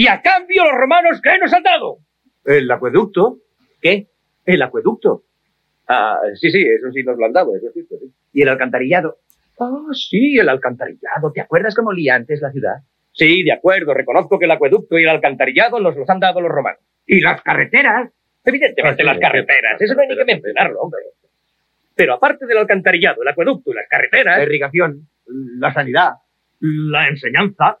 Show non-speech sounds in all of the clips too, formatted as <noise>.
Y a cambio los romanos, ¿qué nos han dado? El acueducto. ¿Qué? El acueducto. Ah, sí, sí, eso sí nos lo han dado, eso es cierto. Sí. ¿Y el alcantarillado? Ah, sí, el alcantarillado. ¿Te acuerdas cómo olía antes la ciudad? Sí, de acuerdo, reconozco que el acueducto y el alcantarillado nos los han dado los romanos. ¿Y las carreteras? Evidentemente las carreteras, eso no hay ni que mencionarlo, hombre. Pero aparte del alcantarillado, el acueducto y las carreteras... La irrigación, la sanidad, la enseñanza...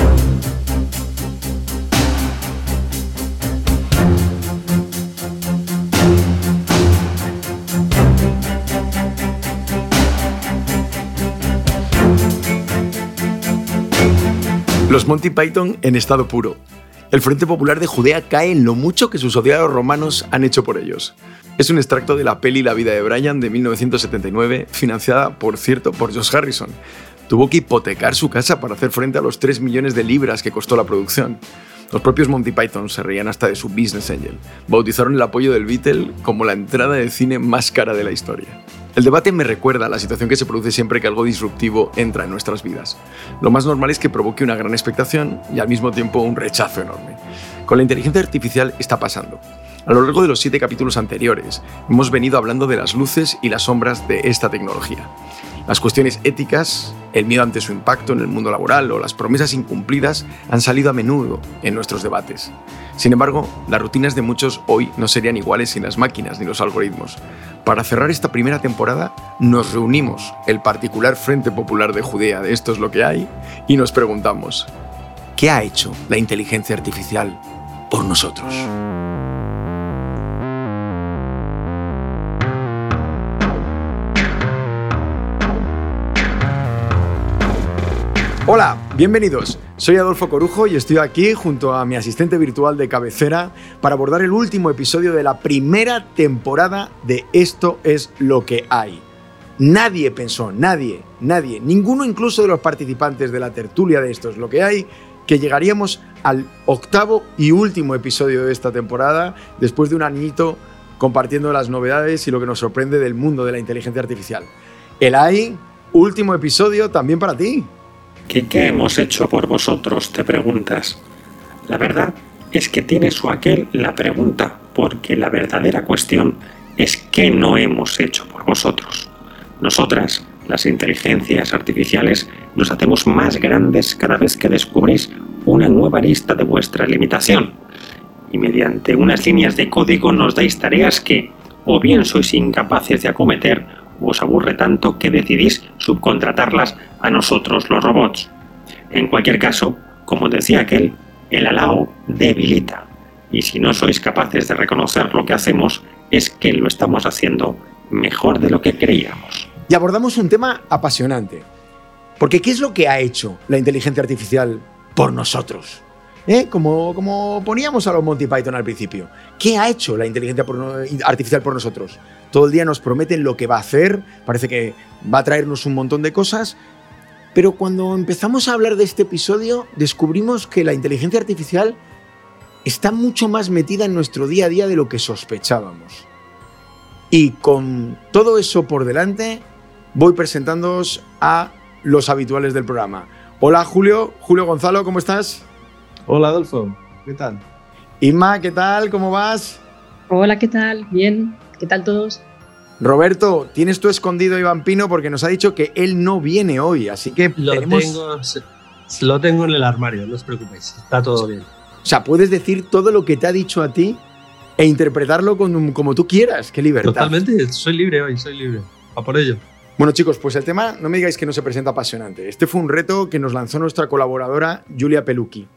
Los Monty Python en estado puro. El Frente Popular de Judea cae en lo mucho que sus odiados romanos han hecho por ellos. Es un extracto de la peli La vida de Brian de 1979, financiada, por cierto, por Josh Harrison. Tuvo que hipotecar su casa para hacer frente a los 3 millones de libras que costó la producción. Los propios Monty Python se reían hasta de su business angel. Bautizaron el apoyo del Beatle como la entrada de cine más cara de la historia. El debate me recuerda a la situación que se produce siempre que algo disruptivo entra en nuestras vidas. Lo más normal es que provoque una gran expectación y al mismo tiempo un rechazo enorme. Con la inteligencia artificial está pasando. A lo largo de los siete capítulos anteriores, hemos venido hablando de las luces y las sombras de esta tecnología. Las cuestiones éticas, el miedo ante su impacto en el mundo laboral o las promesas incumplidas han salido a menudo en nuestros debates. Sin embargo, las rutinas de muchos hoy no serían iguales sin las máquinas ni los algoritmos. Para cerrar esta primera temporada, nos reunimos, el particular Frente Popular de Judea de Esto es lo que hay, y nos preguntamos, ¿qué ha hecho la inteligencia artificial por nosotros? Hola, bienvenidos. Soy Adolfo Corujo y estoy aquí junto a mi asistente virtual de cabecera para abordar el último episodio de la primera temporada de Esto es lo que hay. Nadie pensó, nadie, nadie, ninguno incluso de los participantes de la tertulia de Esto es lo que hay, que llegaríamos al octavo y último episodio de esta temporada después de un añito compartiendo las novedades y lo que nos sorprende del mundo de la inteligencia artificial. El hay, último episodio también para ti. ¿Qué, ¿Qué hemos hecho por vosotros? Te preguntas. La verdad es que tiene su aquel la pregunta, porque la verdadera cuestión es qué no hemos hecho por vosotros. Nosotras, las inteligencias artificiales, nos hacemos más grandes cada vez que descubrís una nueva lista de vuestra limitación. Y mediante unas líneas de código nos dais tareas que, o bien sois incapaces de acometer, os aburre tanto que decidís subcontratarlas a nosotros los robots. En cualquier caso, como decía aquel, el alao debilita. Y si no sois capaces de reconocer lo que hacemos, es que lo estamos haciendo mejor de lo que creíamos. Y abordamos un tema apasionante. Porque ¿qué es lo que ha hecho la inteligencia artificial por nosotros? ¿Eh? Como, como poníamos a los Monty Python al principio. ¿Qué ha hecho la inteligencia artificial por nosotros? Todo el día nos prometen lo que va a hacer, parece que va a traernos un montón de cosas, pero cuando empezamos a hablar de este episodio descubrimos que la inteligencia artificial está mucho más metida en nuestro día a día de lo que sospechábamos. Y con todo eso por delante, voy presentándoos a los habituales del programa. Hola Julio, Julio Gonzalo, ¿cómo estás? Hola Adolfo, ¿qué tal? Inma, ¿qué tal? ¿Cómo vas? Hola, ¿qué tal? Bien, ¿qué tal todos? Roberto, tienes tú escondido a Iván Pino porque nos ha dicho que él no viene hoy, así que Lo, tenemos... tengo, lo tengo en el armario, no os preocupéis, está todo bien. O sea, puedes decir todo lo que te ha dicho a ti e interpretarlo con- como tú quieras. ¡Qué libertad! Totalmente, soy libre hoy, soy libre. A por ello. Bueno, chicos, pues el tema, no me digáis que no se presenta apasionante. Este fue un reto que nos lanzó nuestra colaboradora Julia Pelucchi.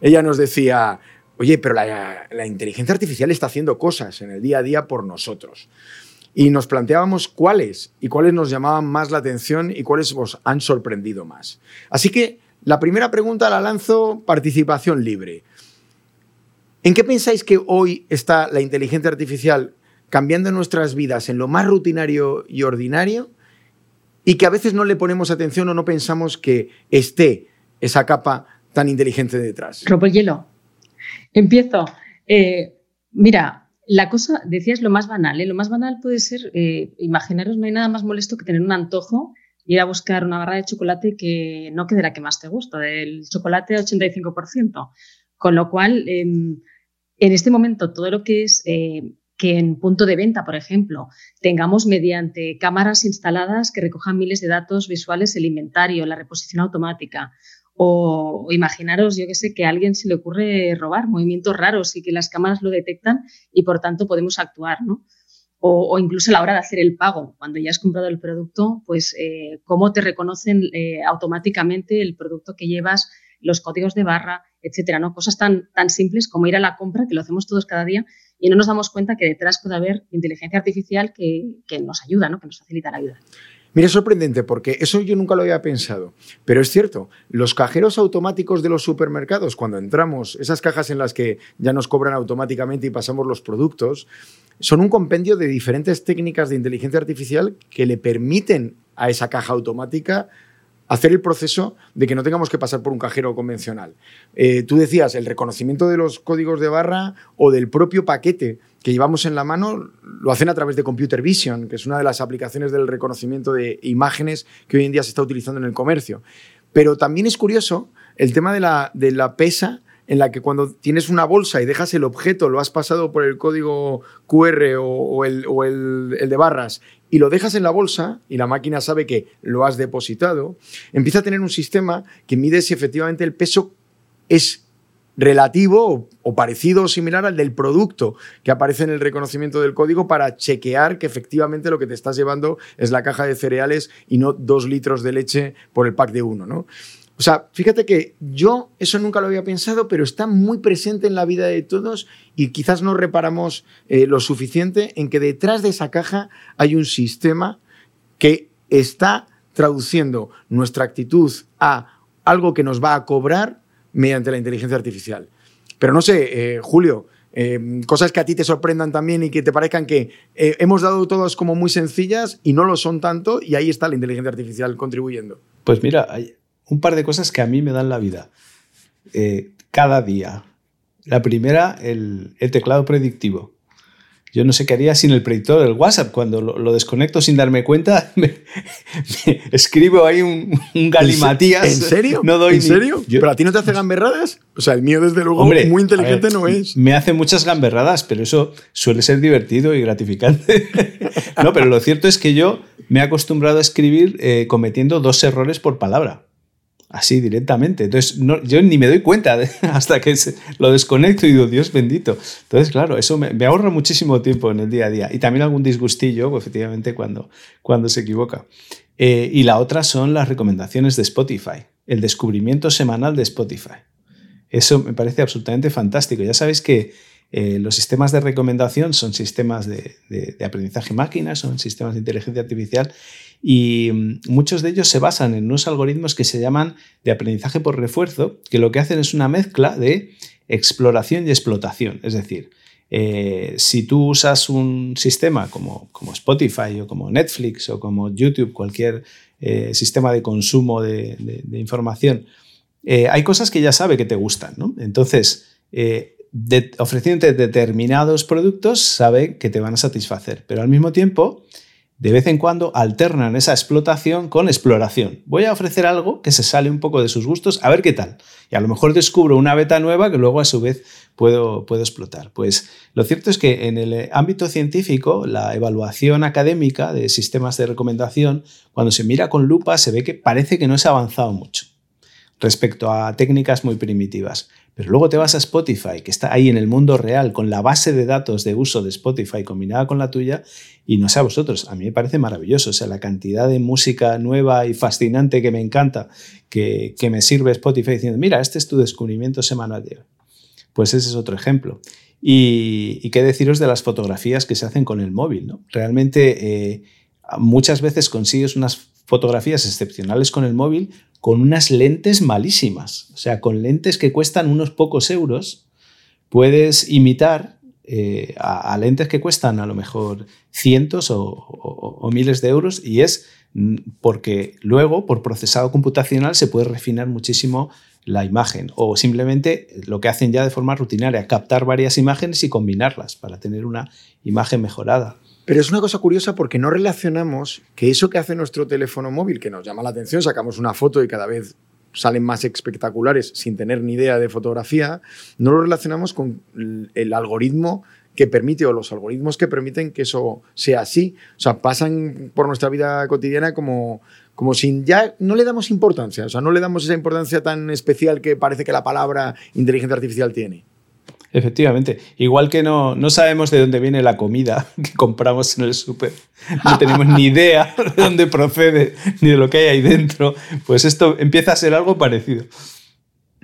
Ella nos decía, oye, pero la, inteligencia artificial está haciendo cosas en el día a día por nosotros. Y nos planteábamos cuáles y cuáles nos llamaban más la atención y cuáles os han sorprendido más. Así que la primera pregunta la lanzo participación libre. ¿En qué pensáis que hoy está la inteligencia artificial cambiando nuestras vidas en lo más rutinario y ordinario y que a veces no le ponemos atención o no pensamos que esté esa capa tan inteligente detrás? Rompo el hielo. Empiezo. Eh, mira, la cosa, decías lo más banal, ¿eh? lo más banal puede ser, eh, imaginaros, no hay nada más molesto que tener un antojo ir a buscar una barra de chocolate que no quede la que más te gusta, del chocolate 85%. Con lo cual, em, en este momento, todo lo que es eh, que en punto de venta, por ejemplo, tengamos mediante cámaras instaladas que recojan miles de datos visuales el inventario, la reposición automática. O, imaginaros, yo que sé, que a alguien se le ocurre robar movimientos raros y que las cámaras lo detectan y por tanto podemos actuar, ¿no? O, incluso a la hora de hacer el pago, cuando ya has comprado el producto, pues eh, cómo te reconocen eh, automáticamente el producto que llevas, los códigos de barra, etcétera, ¿no? Cosas tan, tan simples como ir a la compra, que lo hacemos todos cada día, y no nos damos cuenta que detrás puede haber inteligencia artificial que, que nos ayuda, ¿no? Que nos facilita la vida. Mira, es sorprendente porque eso yo nunca lo había pensado. Pero es cierto, los cajeros automáticos de los supermercados, cuando entramos, esas cajas en las que ya nos cobran automáticamente y pasamos los productos, son un compendio de diferentes técnicas de inteligencia artificial que le permiten a esa caja automática hacer el proceso de que no tengamos que pasar por un cajero convencional. Eh, tú decías el reconocimiento de los códigos de barra o del propio paquete que llevamos en la mano, lo hacen a través de Computer Vision, que es una de las aplicaciones del reconocimiento de imágenes que hoy en día se está utilizando en el comercio. Pero también es curioso el tema de la, de la pesa en la que cuando tienes una bolsa y dejas el objeto, lo has pasado por el código QR o, el, el, de barras y lo dejas en la bolsa y la máquina sabe que lo has depositado, empieza a tener un sistema que mide si efectivamente el peso es relativo o, parecido o similar al del producto que aparece en el reconocimiento del código para chequear que efectivamente lo que te estás llevando es la caja de cereales y no dos litros de leche por el pack de uno, ¿no? O sea, fíjate que yo eso nunca lo había pensado, pero está muy presente en la vida de todos y quizás no reparamos eh, lo suficiente en que detrás de esa caja hay un sistema que está traduciendo nuestra actitud a algo que nos va a cobrar mediante la inteligencia artificial. Pero no sé, eh, Julio, eh, cosas que a ti te sorprendan también y que te parezcan que hemos dado todas como muy sencillas y no lo son tanto y ahí está la inteligencia artificial contribuyendo. Pues mira, hay, un par de cosas que a mí me dan la vida. Eh, cada día. La primera, el, teclado predictivo. Yo no sé qué haría sin el predictor del WhatsApp. Cuando lo, desconecto sin darme cuenta, <laughs> me, escribo ahí un, galimatías. ¿En serio? No doy ¿En serio? ¿Pero a ti no te hace gamberradas? O sea, el mío, desde luego, muy inteligente no es. Me hace muchas gamberradas, pero eso suele ser divertido y gratificante. <laughs> no, pero lo cierto es que yo me he acostumbrado a escribir eh, cometiendo dos errores por palabra así directamente. Entonces, yo ni me doy cuenta <laughs> hasta que lo desconecto y digo, Dios bendito. Entonces, claro, eso me, ahorra muchísimo tiempo en el día a día. Y también algún disgustillo, pues, efectivamente, cuando, cuando se equivoca. Eh, y la otra son las recomendaciones de Spotify, el descubrimiento semanal de Spotify. Eso me parece absolutamente fantástico. Ya sabéis que eh, los sistemas de recomendación son sistemas de, aprendizaje máquina, son sistemas de inteligencia artificial y mm, muchos de ellos se basan en unos algoritmos que se llaman de aprendizaje por refuerzo, que lo que hacen es una mezcla de exploración y explotación. Es decir, eh, si tú usas un sistema como, como, Spotify o como Netflix o como YouTube, cualquier eh, sistema de consumo de, información, hay cosas que ya sabe que te gustan. ¿no? Entonces, ofreciéndote determinados productos, sabe que te van a satisfacer. Pero al mismo tiempo, de vez en cuando alternan esa explotación con exploración. Voy a ofrecer algo que se sale un poco de sus gustos, a ver qué tal. Y a lo mejor descubro una beta nueva que luego a su vez puedo, puedo explotar. Pues lo cierto es que en el ámbito científico, la evaluación académica de sistemas de recomendación, cuando se mira con lupa, se ve que parece que no se ha avanzado mucho respecto a técnicas muy primitivas. Pero luego te vas a Spotify, que está ahí en el mundo real, con la base de datos de uso de Spotify combinada con la tuya, y no sé a vosotros, a mí me parece maravilloso. O sea, la cantidad de música nueva y fascinante que me encanta, que, me sirve Spotify diciendo, mira, este es tu descubrimiento semanal. Pues ese es otro ejemplo. Y, qué deciros de las fotografías que se hacen con el móvil. ¿no? Realmente eh, muchas veces consigues unas fotografías excepcionales con el móvil con unas lentes malísimas, o sea, con lentes que cuestan unos pocos euros, puedes imitar eh, a, lentes que cuestan a lo mejor cientos o, o- o miles de euros y es mm, porque luego por procesado computacional se puede refinar muchísimo la imagen o simplemente lo que hacen ya de forma rutinaria, captar varias imágenes y combinarlas para tener una imagen mejorada. Pero es una cosa curiosa porque no relacionamos que eso que hace nuestro teléfono móvil, que nos llama la atención, sacamos una foto y cada vez salen más espectaculares sin tener ni idea de fotografía, no lo relacionamos con el- algoritmo que permite o los algoritmos que permiten que eso sea así. O sea, pasan por nuestra vida cotidiana como, como sin ya no le damos importancia, o sea, no le damos esa importancia tan especial que parece que la palabra inteligencia artificial tiene. Efectivamente, igual que no, no sabemos de dónde viene la comida <laughs> que compramos en el súper, no tenemos ni idea de dónde procede ni de lo que hay ahí dentro, pues esto empieza a ser algo parecido.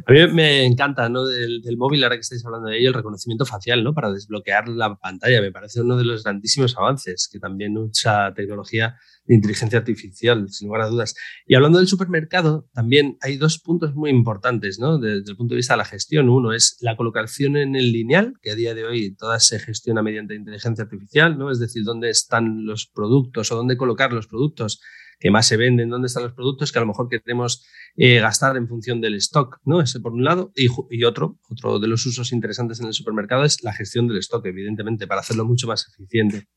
A mí me encanta ¿no? del, móvil, ahora que estáis hablando de ello, el reconocimiento facial ¿no? para desbloquear la pantalla. Me parece uno de los grandísimos avances que también usa tecnología de inteligencia artificial, sin lugar a dudas. Y hablando del supermercado, también hay dos puntos muy importantes ¿no? desde el punto de vista de la gestión. Uno es la colocación en el lineal, que a día de hoy toda se gestiona mediante inteligencia artificial, ¿no? es decir, dónde están los productos o dónde colocar los productos que más se venden, dónde están los productos que a lo mejor queremos eh, gastar en función del stock, ¿no? Ese por un lado. Y, otro, otro de los usos interesantes en el supermercado es la gestión del stock, evidentemente, para hacerlo mucho más eficiente.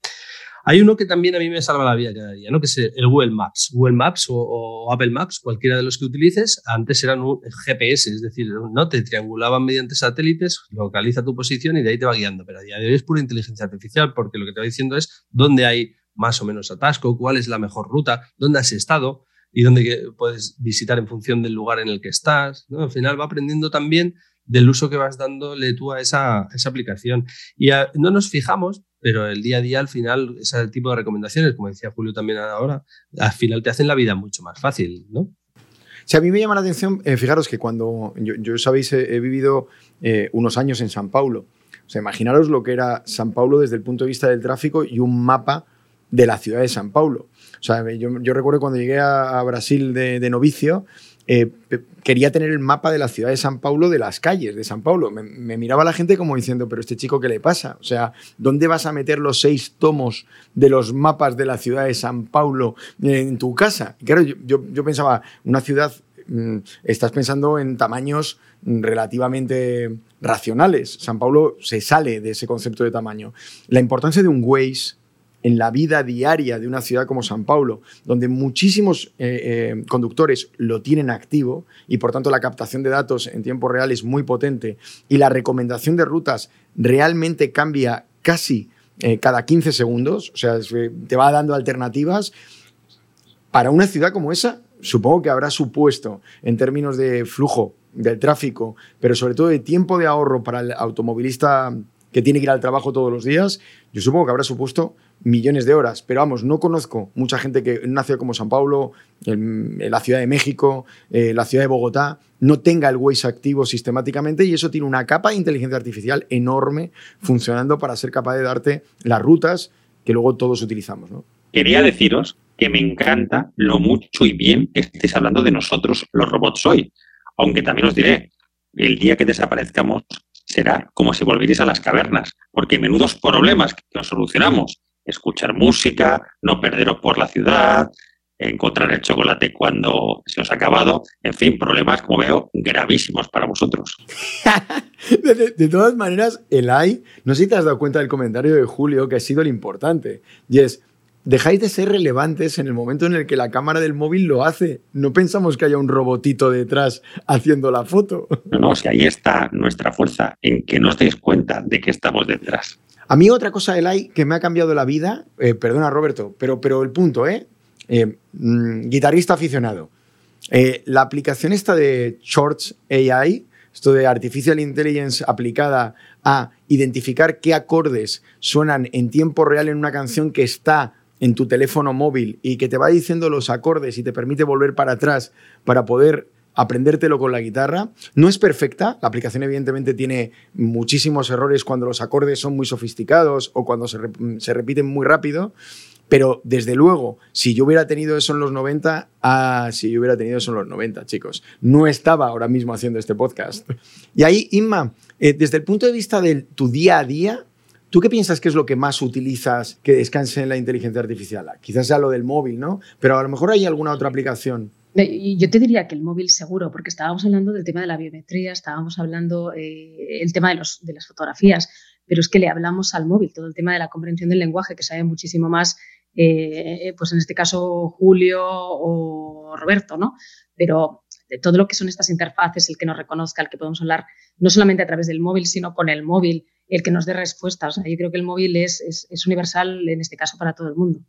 Hay uno que también a mí me salva la vida cada día, ¿no? que es el Google Maps. Google Maps o, o Apple Maps, cualquiera de los que utilices, antes eran un GPS, es decir, no te triangulaban mediante satélites, localiza tu posición y de ahí te va guiando. Pero a día de hoy es pura inteligencia artificial porque lo que te va diciendo es dónde hay más o menos atasco, cuál es la mejor ruta, dónde has estado y dónde puedes visitar en función del lugar en el que estás. Al final va aprendiendo también del uso que vas dándole tú a esa, aplicación. Y no nos fijamos, pero el día a día, al final, ese tipo de recomendaciones, como decía Julio también ahora, al final te hacen la vida mucho más fácil, ¿no? Si a mí me llama la atención, eh, fijaros que cuando yo, sabéis, he, vivido eh, unos años en San Paulo. O imaginaros lo que era San Paulo desde el punto de vista del tráfico y un mapa de la ciudad de San Paulo. O sea, yo, recuerdo cuando llegué a, Brasil de, novicio, eh, quería tener el mapa de la ciudad de San Paulo, de las calles de San Paulo. Me, miraba la gente como diciendo, pero este chico, ¿qué le pasa? O sea, ¿dónde vas a meter los seis tomos de los mapas de la ciudad de San Paulo en tu casa? Claro, yo, yo- yo pensaba, una ciudad, mm, estás pensando en tamaños relativamente racionales. San Paulo se sale de ese concepto de tamaño. La importancia de un Waze en la vida diaria de una ciudad como San Paulo, donde muchísimos eh, eh, conductores lo tienen activo y por tanto la captación de datos en tiempo real es muy potente y la recomendación de rutas realmente cambia casi eh, cada 15 segundos, o sea, eh, te va dando alternativas. Para una ciudad como esa, supongo que habrá supuesto en términos de flujo del tráfico, pero sobre todo de tiempo de ahorro para el automovilista que tiene que ir al trabajo todos los días, yo supongo que habrá supuesto millones de horas. Pero vamos, no conozco mucha gente que en una ciudad como San Paulo, en, la Ciudad de México, eh, la Ciudad de Bogotá, no tenga el Waze activo sistemáticamente y eso tiene una capa de inteligencia artificial enorme funcionando para ser capaz de darte las rutas que luego todos utilizamos. Quería deciros que me encanta lo mucho y bien que estéis hablando de nosotros, los robots hoy. Aunque también os diré, el día que desaparezcamos será como si volvierais a las cavernas, porque menudos problemas que nos solucionamos. Escuchar música, no perderos por la ciudad, encontrar el chocolate cuando se os ha acabado, en fin, problemas, como veo, gravísimos para vosotros. <laughs> De, de- de todas maneras, el AI, no sé si te has dado cuenta del comentario de Julio, que ha sido el importante, y es, dejáis de ser relevantes en el momento en el que la cámara del móvil lo hace. No pensamos que haya un robotito detrás haciendo la foto. No, no, si ahí está nuestra fuerza, en que no os deis cuenta de que estamos detrás. A mí otra cosa del AI que me ha cambiado la vida, eh, perdona Roberto, pero, pero el punto, ¿eh? Eh, mm, guitarrista aficionado. Eh, la aplicación esta de Shorts AI, esto de Artificial Intelligence aplicada a identificar qué acordes suenan en tiempo real en una canción que está en tu teléfono móvil y que te va diciendo los acordes y te permite volver para atrás para poder aprendértelo con la guitarra. No es perfecta, la aplicación evidentemente tiene muchísimos errores cuando los acordes son muy sofisticados o cuando se, se repiten muy rápido, Pero desde luego, si yo hubiera tenido eso en los 90, ah, si yo hubiera tenido eso en los 90, chicos. No estaba ahora mismo haciendo este podcast. Y ahí, Inma, eh, desde el punto de vista de tu día a día, ¿tú qué piensas que es lo que más utilizas que descanse en la inteligencia artificial? Quizás sea lo del móvil, ¿no? Pero a lo mejor hay alguna otra aplicación. Yo te diría que el móvil seguro, porque estábamos hablando del tema de la biometría, estábamos hablando eh, el tema de, los, las fotografías, pero es que le hablamos al móvil, todo el tema de la comprensión del lenguaje, que sabe muchísimo más eh, pues en este caso Julio o Roberto, ¿no? Pero de todo lo que son estas interfaces, el que nos reconozca, el que podemos hablar no solamente a través del móvil, sino con el móvil, el que nos dé respuestas. yo creo que el móvil es, es, universal en este caso para todo el mundo.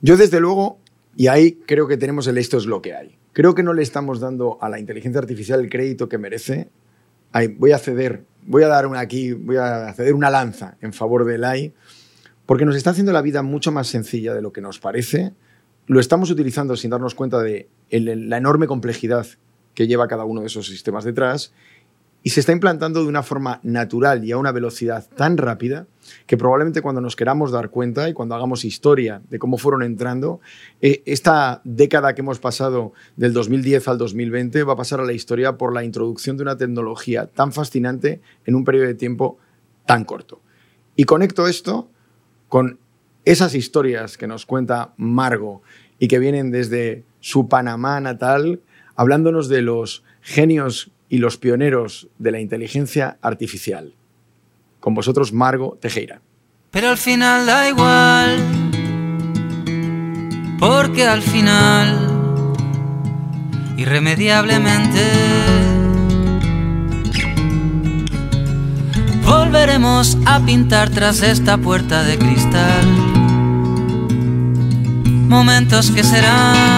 Yo desde luego, y ahí creo que tenemos el esto es lo que hay. Creo que no le estamos dando a la inteligencia artificial el crédito que merece. voy a ceder, voy a dar una aquí, voy a ceder una lanza en favor del AI porque nos está haciendo la vida mucho más sencilla de lo que nos parece. Lo estamos utilizando sin darnos cuenta de la enorme complejidad que lleva cada uno de esos sistemas detrás y se está implantando de una forma natural y a una velocidad tan rápida que probablemente cuando nos queramos dar cuenta y cuando hagamos historia de cómo fueron entrando, eh, esta década que hemos pasado del 2010 al 2020 va a pasar a la historia por la introducción de una tecnología tan fascinante en un periodo de tiempo tan corto. Y conecto esto con esas historias que nos cuenta Margo y que vienen desde su Panamá natal, hablándonos de los genios y los pioneros de la inteligencia artificial. Con vosotros, Margo Tejera. Pero al final da igual, porque al final, irremediablemente, volveremos a pintar tras esta puerta de cristal. Momentos que serán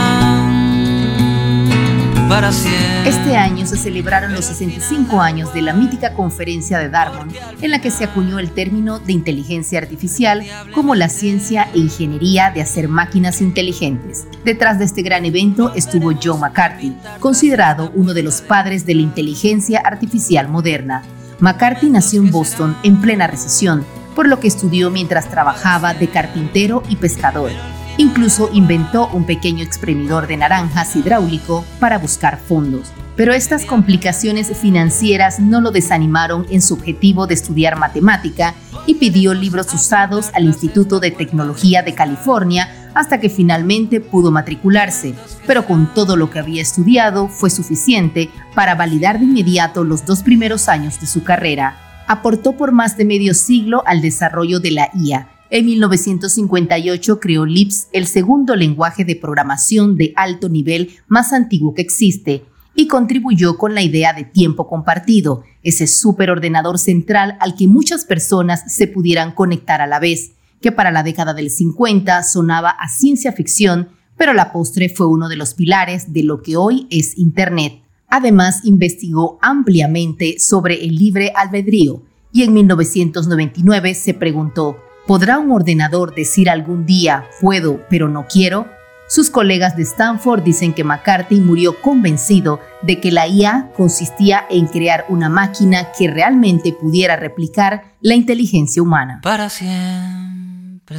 Este año se celebraron los 65 años de la mítica conferencia de Darwin, en la que se acuñó el término de inteligencia artificial como la ciencia e ingeniería de hacer máquinas inteligentes. Detrás de este gran evento estuvo Joe McCarthy, considerado uno de los padres de la inteligencia artificial moderna McCarthy nació en Boston en plena recesión, por lo que estudió mientras trabajaba de carpintero y pescador. Incluso inventó un pequeño exprimidor de naranjas hidráulico para buscar fondos. Pero estas complicaciones financieras no lo desanimaron en su objetivo de estudiar matemática y pidió libros usados al Instituto de Tecnología de California hasta que finalmente pudo matricularse, pero con todo lo que había estudiado fue suficiente para validar de inmediato los dos primeros años de su carrera. Aportó por más de medio siglo al desarrollo de la IA. En 1958 creó LIPS, el segundo lenguaje de programación de alto nivel más antiguo que existe, y contribuyó con la idea de tiempo compartido, ese superordenador central al que muchas personas se pudieran conectar a la vez que para la década del 50 sonaba a ciencia ficción, pero la postre fue uno de los pilares de lo que hoy es Internet. Además, investigó ampliamente sobre el libre albedrío y en 1999 se preguntó, ¿podrá un ordenador decir algún día puedo pero no quiero? Sus colegas de Stanford dicen que McCarthy murió convencido de que la IA consistía en crear una máquina que realmente pudiera replicar la inteligencia humana. Para siempre.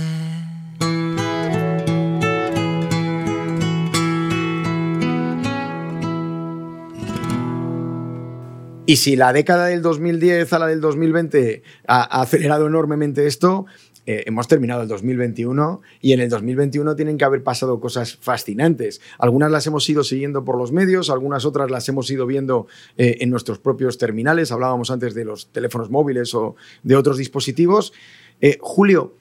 Y si la década del 2010 a la del 2020 ha, acelerado enormemente esto, eh, hemos terminado el 2021 y en el 2021 tienen que haber pasado cosas fascinantes. Algunas las hemos ido siguiendo por los medios, algunas otras las hemos ido viendo eh, en nuestros propios terminales. Hablábamos antes de los teléfonos móviles o de otros dispositivos. Eh, Julio,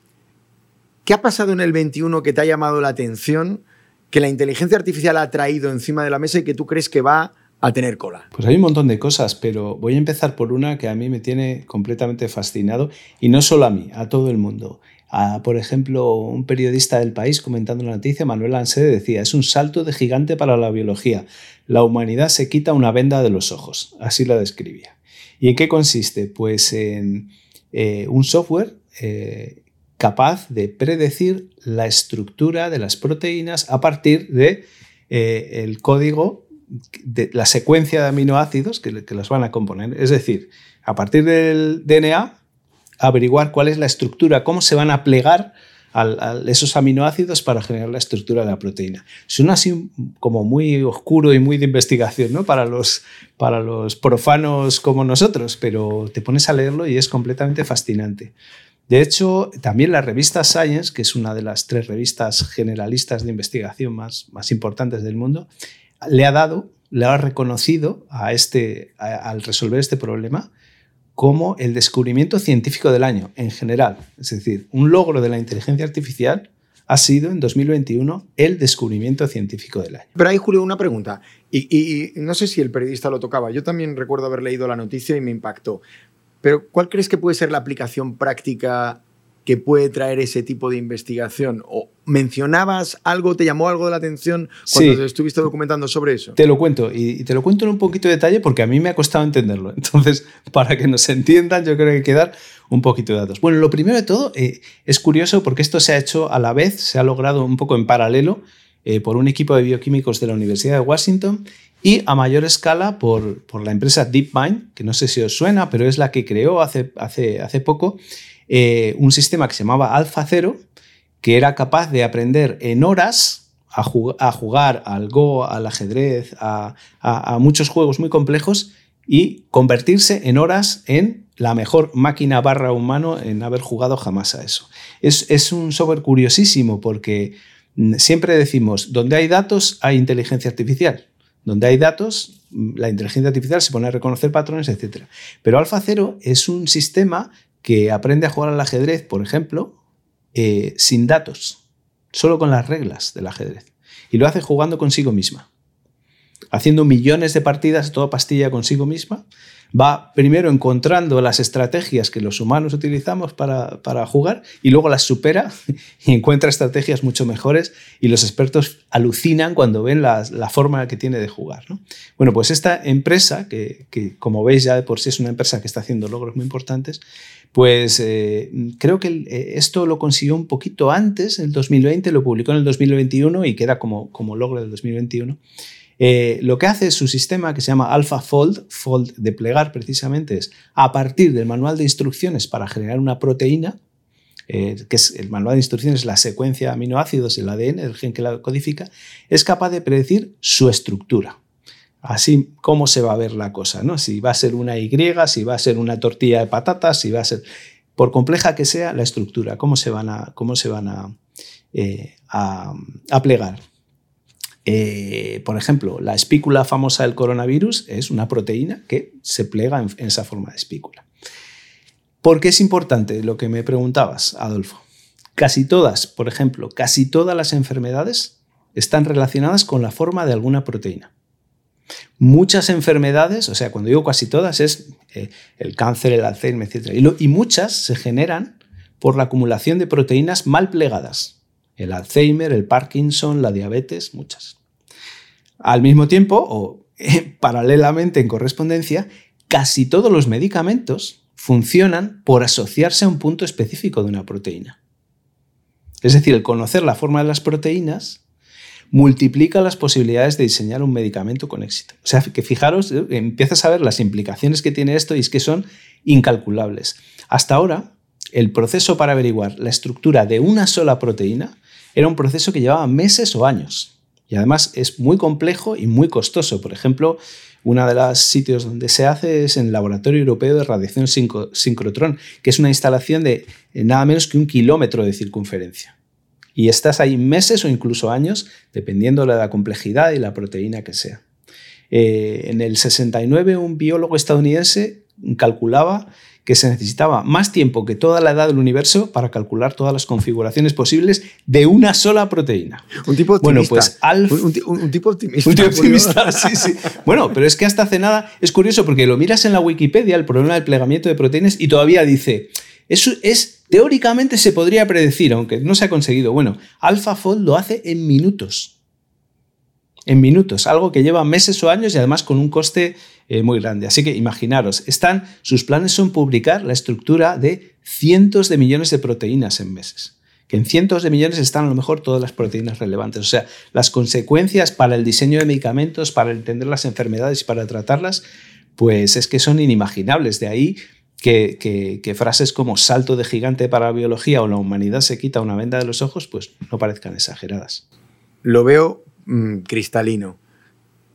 ¿Qué ha pasado en el 21 que te ha llamado la atención, que la inteligencia artificial ha traído encima de la mesa y que tú crees que va a tener cola? Pues hay un montón de cosas, pero voy a empezar por una que a mí me tiene completamente fascinado, y no solo a mí, a todo el mundo. por ejemplo, un periodista del país comentando la noticia, Manuel Ansede, decía, es un salto de gigante para la biología. La humanidad se quita una venda de los ojos. Así la describía. ¿Y en qué consiste? Pues en eh, un software eh, capaz de predecir la estructura de las proteínas a partir de eh, el código de la secuencia de aminoácidos que, las van a componer. Es decir, a partir del DNA, averiguar cuál es la estructura, cómo se van a plegar esos aminoácidos para generar la estructura de la proteína. Suena así como muy oscuro y muy de investigación ¿no? para, los, para los profanos como nosotros, pero te pones a leerlo y es completamente fascinante. De hecho, también la revista Science, que es una de las tres revistas generalistas de investigación más, más importantes del mundo, le ha dado, le ha reconocido a este, al resolver este problema como el descubrimiento científico del año en general. Es decir, un logro de la inteligencia artificial ha sido en 2021 el descubrimiento científico del año. Pero ahí, Julio, una pregunta. Y, no sé si el periodista lo tocaba. Yo también recuerdo haber leído la noticia y me impactó. Pero ¿cuál crees que puede ser la aplicación práctica que puede traer ese tipo de investigación? ¿O mencionabas algo, te llamó algo de la atención cuando te estuviste documentando sobre eso? Te lo cuento, y te lo cuento en un poquito de detalle porque a mí me ha costado entenderlo. <laughs> Entonces, para que nos entiendan, yo creo que hay que dar un poquito de datos. Bueno, lo primero de todo, eh, es curioso porque esto se ha hecho a la vez, se ha logrado un poco en paralelo eh, por un equipo de bioquímicos de la Universidad de Washington y a mayor escala por, por, la empresa DeepMind, que no sé si os suena, pero es la que creó hace, hace, hace poco eh, un sistema que se llamaba AlphaZero, que era capaz de aprender en horas a, jugar al Go, al ajedrez, a, muchos juegos muy complejos y convertirse en horas en la mejor máquina barra humano en haber jugado jamás a eso. Es, es un software curiosísimo porque mm, siempre decimos, donde hay datos hay inteligencia artificial. Donde hay datos, mm, la inteligencia artificial se pone a reconocer patrones, etc. Pero AlphaZero es un sistema que aprende a jugar al ajedrez, por ejemplo, eh, sin datos, solo con las reglas del ajedrez. Y lo hace jugando consigo misma, haciendo millones de partidas, toda pastilla consigo misma, va primero encontrando las estrategias que los humanos utilizamos para, jugar y luego las supera <laughs> y encuentra estrategias mucho mejores y los expertos alucinan cuando ven la, forma que tiene de jugar. Bueno, pues esta empresa, que, como veis ya de por sí es una empresa que está haciendo logros muy importantes, pues eh, creo que eh, esto lo consiguió un poquito antes, en el 2020, lo publicó en el 2021 y queda como, como logro del 2021. Eh, lo que hace su sistema, que se llama AlphaFold, Fold de plegar precisamente, es a partir del manual de instrucciones para generar una proteína, eh, que es el manual de instrucciones, la secuencia de aminoácidos, el ADN, el gen que la codifica, es capaz de predecir su estructura. Así cómo se va a ver la cosa, ¿no? Si va a ser una Y, si va a ser una tortilla de patatas, si va a ser, por compleja que sea, la estructura, cómo se van a, cómo se van a, eh, a plegar. Eh, por ejemplo, la espícula famosa del coronavirus es una proteína que se plega en, esa forma de espícula. ¿Por qué es importante lo que me preguntabas, Adolfo? Casi todas, por ejemplo, casi todas las enfermedades están relacionadas con la forma de alguna proteína. Muchas enfermedades, o sea, cuando digo casi todas, es eh, el cáncer, el Alzheimer, etc. y muchas se generan por la acumulación de proteínas mal plegadas el Alzheimer, el Parkinson, la diabetes, muchas. Al mismo tiempo, o <laughs> paralelamente en correspondencia, casi todos los medicamentos funcionan por asociarse a un punto específico de una proteína. Es decir, el conocer la forma de las proteínas multiplica las posibilidades de diseñar un medicamento con éxito. O sea, que fijaros, eh, empiezas a ver las implicaciones que tiene esto y es que son incalculables. Hasta ahora, el proceso para averiguar la estructura de una sola proteína era un proceso que llevaba meses o años. Y además es muy complejo y muy costoso. Por ejemplo, uno de los sitios donde se hace es en el Laboratorio Europeo de Radiación Sincrotrón, que es una instalación de eh, nada menos que un kilómetro de circunferencia. Y estás ahí meses o incluso años, dependiendo de la complejidad y la proteína que sea. Eh, en el 69, un biólogo estadounidense calculaba que se necesitaba más tiempo que toda la edad del universo para calcular todas las configuraciones posibles de una sola proteína. Un tipo optimista. Bueno, pues Alf, un, tipo optimista. Un tipo optimista, sí, sí. Bueno, pero es que hasta hace nada es curioso porque lo miras en la Wikipedia, el problema del plegamiento de proteínas, y todavía dice, eso es, teóricamente se podría predecir, aunque no se ha conseguido. Bueno, AlphaFold lo hace en minutos en minutos, algo que lleva meses o años y además con un coste eh, muy grande. Así que imaginaros, están, sus planes son publicar la estructura de cientos de millones de proteínas en meses. Que en cientos de millones están a lo mejor todas las proteínas relevantes. O sea, las consecuencias para el diseño de medicamentos, para entender las enfermedades y para tratarlas, pues es que son inimaginables. De ahí que, frases como salto de gigante para la biología o la humanidad se quita una venda de los ojos, pues no parezcan exageradas. Lo veo mm, cristalino.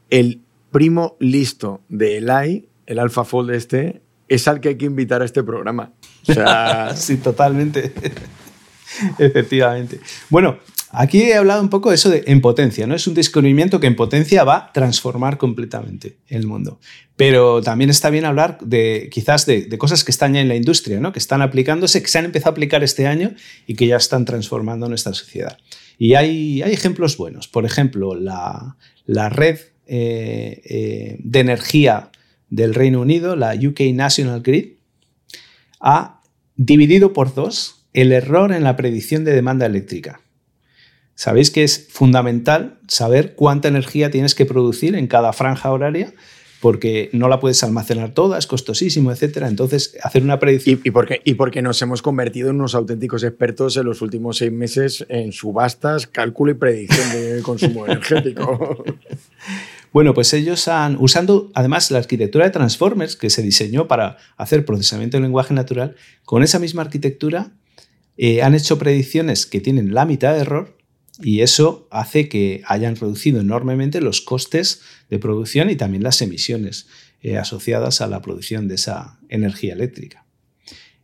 El primo listo de Eli, el AlphaFold este, es al que hay que invitar a este programa. <laughs> Sí, totalmente. <laughs> Efectivamente. Bueno, aquí he hablado un poco de eso de en potencia, ¿no? Es un descubrimiento que en potencia va a transformar completamente el mundo. Pero también está bien hablar de quizás de, de cosas que están ya en la industria, ¿no? Que están aplicándose, que se han empezado a aplicar este año y que ya están transformando nuestra sociedad. Y hay, hay ejemplos buenos. Por ejemplo, la, la red eh, eh, de energía del Reino Unido, la UK National Grid, ha dividido por dos el error en la predicción de demanda eléctrica. Sabéis que es fundamental saber cuánta energía tienes que producir en cada franja horaria porque no la puedes almacenar toda, es costosísimo, etc. Entonces, hacer una predicción... y, y porque, y porque nos hemos convertido en unos auténticos expertos en los últimos seis meses en subastas, cálculo y predicción de consumo <laughs> energético. <laughs> Bueno, pues ellos han, usando además la arquitectura de Transformers, que se diseñó para hacer procesamiento de lenguaje natural, con esa misma arquitectura eh, han hecho predicciones que tienen la mitad de error y eso hace que hayan reducido enormemente los costes de producción y también las emisiones eh, asociadas a la producción de esa energía eléctrica.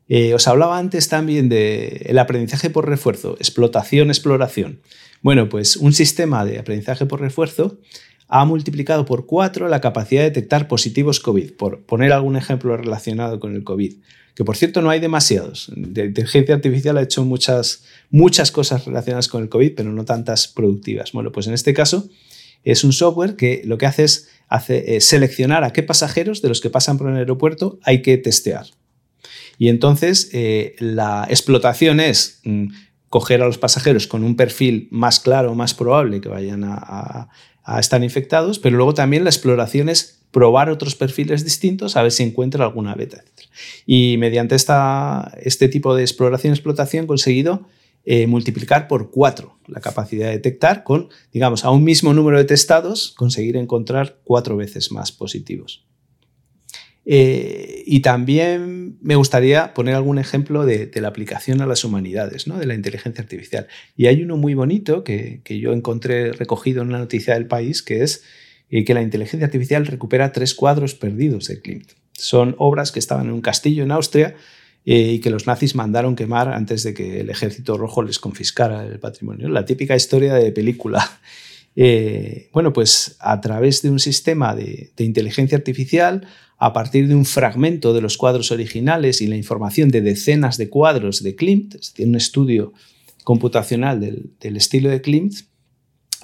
Eh, os hablaba antes también del aprendizaje por refuerzo, explotación, exploración. Bueno, pues un sistema de aprendizaje por refuerzo ha multiplicado por cuatro la capacidad de detectar positivos COVID, por poner algún ejemplo relacionado con el COVID. Que por cierto no hay demasiados. La inteligencia artificial ha hecho muchas, muchas cosas relacionadas con el COVID, pero no tantas productivas. Bueno, pues en este caso es un software que lo que hace es hace, eh, seleccionar a qué pasajeros de los que pasan por el aeropuerto hay que testear. Y entonces eh, la explotación es mm, coger a los pasajeros con un perfil más claro, más probable que vayan a, a, a estar infectados, pero luego también la exploración es probar otros perfiles distintos a ver si encuentra alguna beta, etc. Y mediante esta, este tipo de exploración y explotación he conseguido eh, multiplicar por cuatro la capacidad de detectar con, digamos, a un mismo número de testados, conseguir encontrar cuatro veces más positivos. Eh, y también me gustaría poner algún ejemplo de, la aplicación a las humanidades, ¿no? de la inteligencia artificial. Y hay uno muy bonito que, que yo encontré recogido en una noticia del país, que es eh, que la inteligencia artificial recupera tres cuadros perdidos de Klimt. Son obras que estaban en un castillo en Austria eh, y que los nazis mandaron quemar antes de que el ejército rojo les confiscara el patrimonio. La típica historia de película. <laughs> Bueno, pues a través de un sistema de, inteligencia artificial, a partir de un fragmento de los cuadros originales y la información de decenas de cuadros de Klimt, es decir, un estudio computacional del, del estilo de Klimt,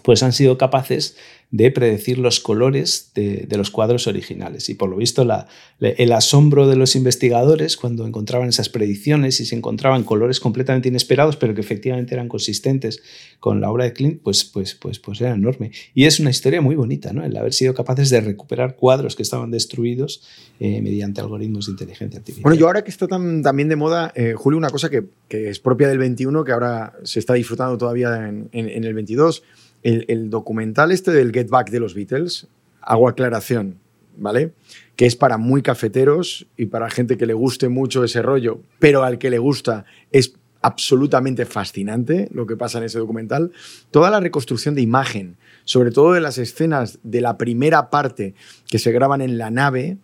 pues han sido capaces de predecir los colores de, de, los cuadros originales. Y por lo visto la, el asombro de los investigadores cuando encontraban esas predicciones y se encontraban colores completamente inesperados, pero que efectivamente eran consistentes con la obra de Klimt, pues, pues, pues, pues era enorme. Y es una historia muy bonita, ¿no? el haber sido capaces de recuperar cuadros que estaban destruidos eh, mediante algoritmos de inteligencia artificial. Bueno, yo ahora que está tan, también de moda, eh, Julio, una cosa que, que, es propia del 21, que ahora se está disfrutando todavía en, en, en el 22, el, documental este del Get Back de los Beatles, hago aclaración, ¿vale? Que es para muy cafeteros y para gente que le guste mucho ese rollo, pero al que le gusta es absolutamente fascinante lo que pasa en ese documental. Toda la reconstrucción de imagen, sobre todo de las escenas de la primera parte que se graban en la nave,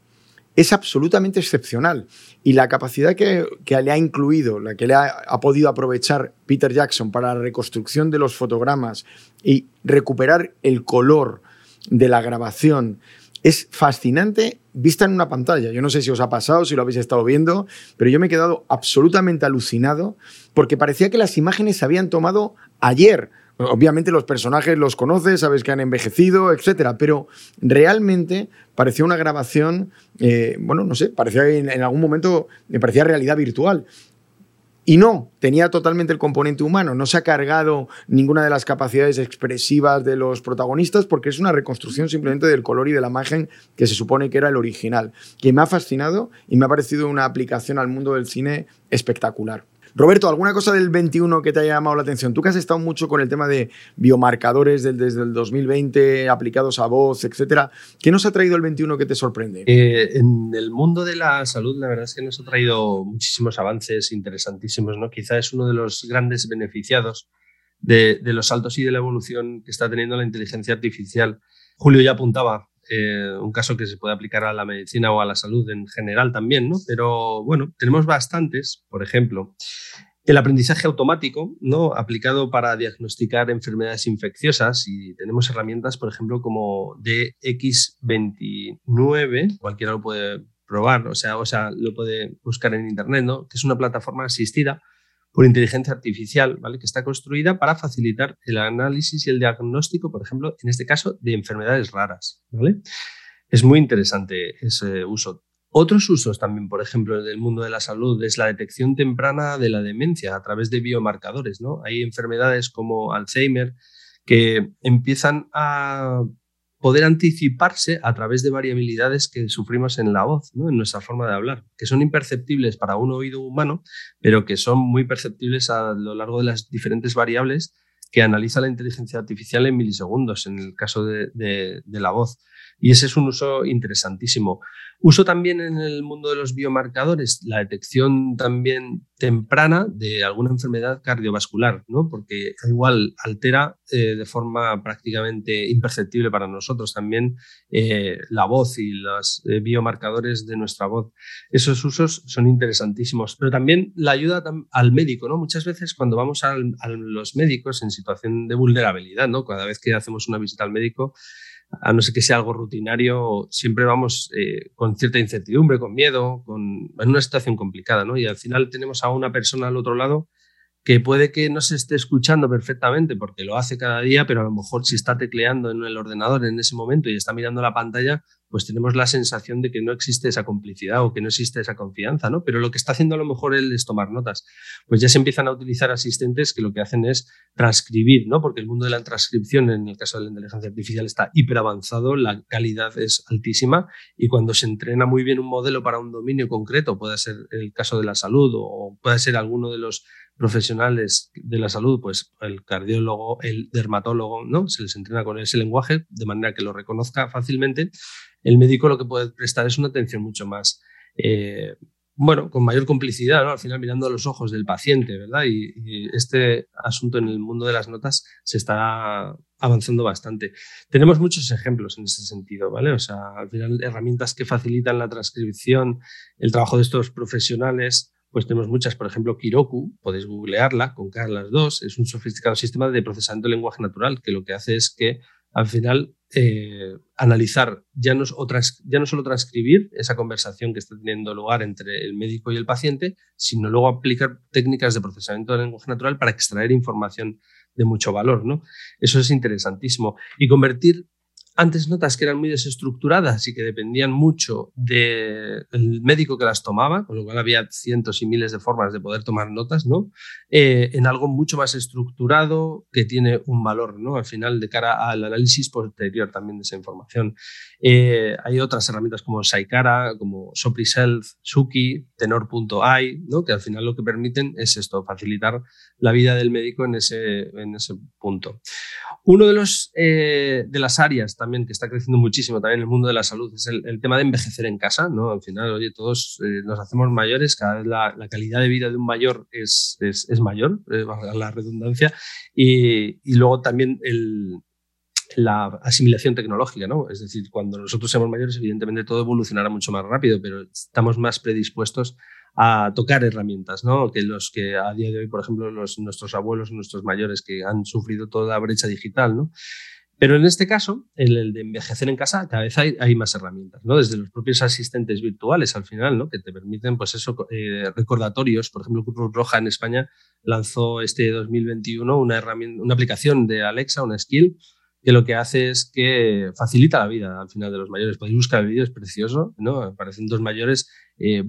es absolutamente excepcional. Y la capacidad que, que, le ha incluido, la que le ha, ha, podido aprovechar Peter Jackson para la reconstrucción de los fotogramas y recuperar el color de la grabación, es fascinante vista en una pantalla. Yo no sé si os ha pasado, si lo habéis estado viendo, pero yo me he quedado absolutamente alucinado porque parecía que las imágenes se habían tomado ayer. Obviamente los personajes los conoces, sabes que han envejecido, etcétera, pero realmente parecía una grabación, eh, bueno, no sé, parecía en, en algún momento me parecía realidad virtual. Y no, tenía totalmente el componente humano, no se ha cargado ninguna de las capacidades expresivas de los protagonistas porque es una reconstrucción simplemente del color y de la imagen que se supone que era el original, que me ha fascinado y me ha parecido una aplicación al mundo del cine espectacular. Roberto, ¿alguna cosa del 21 que te haya llamado la atención? Tú que has estado mucho con el tema de biomarcadores desde el 2020 aplicados a voz, etcétera. ¿Qué nos ha traído el 21 que te sorprende? Eh, en el mundo de la salud, la verdad es que nos ha traído muchísimos avances interesantísimos. ¿no? Quizá es uno de los grandes beneficiados de, de los saltos y de la evolución que está teniendo la inteligencia artificial. Julio ya apuntaba eh, un caso que se puede aplicar a la medicina o a la salud en general también, ¿no? Pero bueno, tenemos bastantes, por ejemplo, el aprendizaje automático, ¿no? Aplicado para diagnosticar enfermedades infecciosas y tenemos herramientas, por ejemplo, como DX29, cualquiera lo puede probar, o sea, o sea, lo puede buscar en internet, ¿no? Que es una plataforma asistida por inteligencia artificial, ¿vale? que está construida para facilitar el análisis y el diagnóstico, por ejemplo, en este caso, de enfermedades raras. ¿vale? Es muy interesante ese uso. Otros usos también, por ejemplo, del mundo de la salud es la detección temprana de la demencia a través de biomarcadores. ¿no? Hay enfermedades como Alzheimer que empiezan a poder anticiparse a través de variabilidades que sufrimos en la voz, ¿no? en nuestra forma de hablar, que son imperceptibles para un oído humano, pero que son muy perceptibles a lo largo de las diferentes variables que analiza la inteligencia artificial en milisegundos, en el caso de, de la voz. Y ese es un uso interesantísimo. Uso también en el mundo de los biomarcadores, la detección también temprana de alguna enfermedad cardiovascular, ¿no? porque igual altera eh, de forma prácticamente imperceptible para nosotros también eh, la voz y los eh, biomarcadores de nuestra voz. Esos usos son interesantísimos, pero también la ayuda al médico. ¿no? Muchas veces cuando vamos a los médicos en situación de vulnerabilidad, ¿no? cada vez que hacemos una visita al médico, a no ser que sea algo rutinario, siempre vamos eh, con cierta incertidumbre, con miedo, con, en una situación complicada, ¿no? Y al final tenemos a una persona al otro lado que puede que no se esté escuchando perfectamente porque lo hace cada día, pero a lo mejor si está tecleando en el ordenador en ese momento y está mirando la pantalla, pues tenemos la sensación de que no existe esa complicidad o que no existe esa confianza, ¿no? Pero lo que está haciendo a lo mejor él es tomar notas. Pues ya se empiezan a utilizar asistentes que lo que hacen es transcribir, ¿no? Porque el mundo de la transcripción, en el caso de la inteligencia artificial, está hiper avanzado, la calidad es altísima y cuando se entrena muy bien un modelo para un dominio concreto, puede ser el caso de la salud o puede ser alguno de los profesionales de la salud, pues el cardiólogo, el dermatólogo, ¿no? Se les entrena con ese lenguaje de manera que lo reconozca fácilmente. El médico lo que puede prestar es una atención mucho más, eh, bueno, con mayor complicidad, ¿no? Al final mirando a los ojos del paciente, ¿verdad? Y, y, este asunto en el mundo de las notas se está avanzando bastante. Tenemos muchos ejemplos en ese sentido, ¿vale? O sea, al final herramientas que facilitan la transcripción, el trabajo de estos profesionales, pues tenemos muchas, por ejemplo, Kiroku, podéis googlearla con las dos, es un sofisticado sistema de procesamiento de lenguaje natural que lo que hace es que al final eh, analizar, ya no, ya no solo transcribir esa conversación que está teniendo lugar entre el médico y el paciente, sino luego aplicar técnicas de procesamiento de lenguaje natural para extraer información de mucho valor. ¿no? Eso es interesantísimo. Y convertir antes notas que eran muy desestructuradas y que dependían mucho del médico que las tomaba, con lo cual había cientos y miles de formas de poder tomar notas, ¿no? Eh, en algo mucho más estructurado que tiene un valor, ¿no? Al final, de cara al análisis posterior también de esa información. Eh, hay otras herramientas como Saikara, como Sopriself, Suki, Tenor.ai, ¿no? Que al final lo que permiten es esto, facilitar la vida del médico en ese, en ese punto. Uno de, los, eh, de las áreas también que está creciendo muchísimo también en el mundo de la salud es el, tema de envejecer en casa, ¿no? Al final, oye, todos eh, nos hacemos mayores, cada vez la, calidad de vida de un mayor es, es, mayor, eh, la redundancia, y, y luego también el, la asimilación tecnológica, ¿no? Es decir, cuando nosotros seamos mayores, evidentemente todo evolucionará mucho más rápido, pero estamos más predispuestos a tocar herramientas, ¿no? Que los que a día de hoy, por ejemplo, los, nuestros abuelos, nuestros mayores que han sufrido toda la brecha digital, ¿no? Pero en este caso, en el de envejecer en casa, cada vez hay, hay, más herramientas, ¿no? Desde los propios asistentes virtuales al final, ¿no? Que te permiten, pues eso, eh, recordatorios. Por ejemplo, Cruz Roja en España lanzó este 2021 una herramienta, una aplicación de Alexa, una skill, que lo que hace es que facilita la vida al final de los mayores. Podéis buscar el vídeo, es precioso, ¿no? Aparecen dos mayores eh,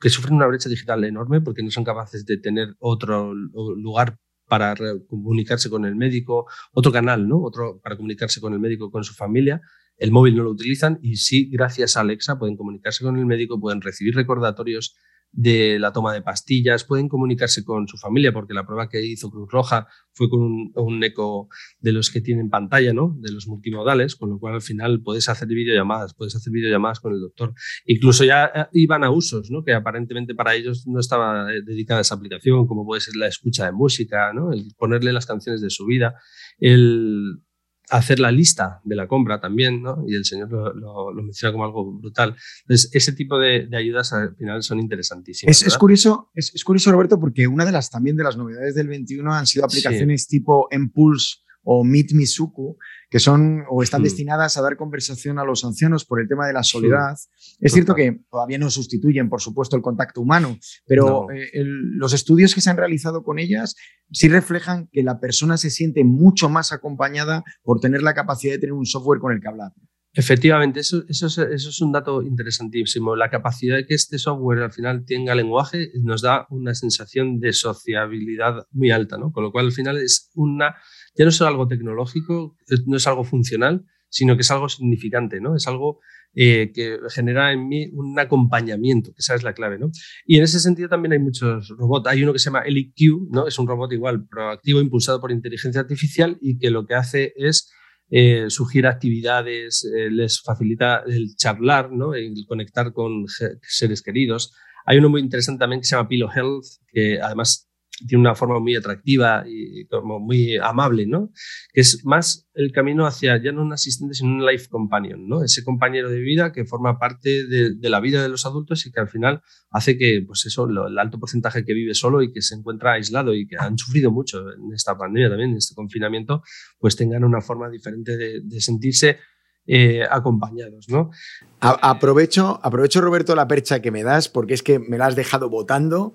que sufren una brecha digital enorme porque no son capaces de tener otro lugar para comunicarse con el médico, otro canal, ¿no? Otro para comunicarse con el médico, con su familia. El móvil no lo utilizan y sí, gracias a Alexa, pueden comunicarse con el médico, pueden recibir recordatorios de la toma de pastillas, pueden comunicarse con su familia, porque la prueba que hizo Cruz Roja fue con un, eco de los que tienen pantalla, ¿no? de los multimodales, con lo cual al final puedes hacer videollamadas, puedes hacer videollamadas con el doctor. Incluso ya eh, iban a usos ¿no? que aparentemente para ellos no estaba eh, dedicada esa aplicación, como puede ser la escucha de música, ¿no? el ponerle las canciones de su vida, el hacer la lista de la compra también, ¿no? Y el señor lo, menciona como algo brutal. Entonces, ese tipo de, ayudas al final son interesantísimas. Es, curioso, es, curioso, Roberto, porque una de las también de las novedades del 21 han sido aplicaciones tipo Impulse o Meet Misuku, que son o están hmm. destinadas a dar conversación a los ancianos por el tema de la soledad. Es cierto que todavía no sustituyen, por supuesto, el contacto humano, pero eh, los estudios que se han realizado con ellas sí reflejan que la persona se siente mucho más acompañada por tener la capacidad de tener un software con el que hablar. Efectivamente, eso, eso, es, eso, es, un dato interesantísimo. La capacidad de que este software al final tenga lenguaje nos da una sensación de sociabilidad muy alta, ¿no? Con lo cual al final es una ya no es algo tecnológico, no es algo funcional, sino que es algo significante, ¿no? Es algo eh, que genera en mí un acompañamiento, que esa es la clave, ¿no? Y en ese sentido también hay muchos robots. Hay uno que se llama EliQ, ¿no? Es un robot igual proactivo, impulsado por inteligencia artificial y que lo que hace es eh, actividades, eh, les facilita el charlar, ¿no? El conectar con seres queridos. Hay uno muy interesante también que se llama Pillow Health, que además tiene una forma muy atractiva y como muy amable, ¿no? Que es más el camino hacia ya no un asistente, sino un life companion, ¿no? Ese compañero de vida que forma parte de, la vida de los adultos y que al final hace que, pues eso, el alto porcentaje que vive solo y que se encuentra aislado y que han sufrido mucho en esta pandemia también, en este confinamiento, pues tengan una forma diferente de, sentirse eh, acompañados, ¿no? aprovecho, aprovecho, Roberto, la percha que me das, porque es que me la has dejado votando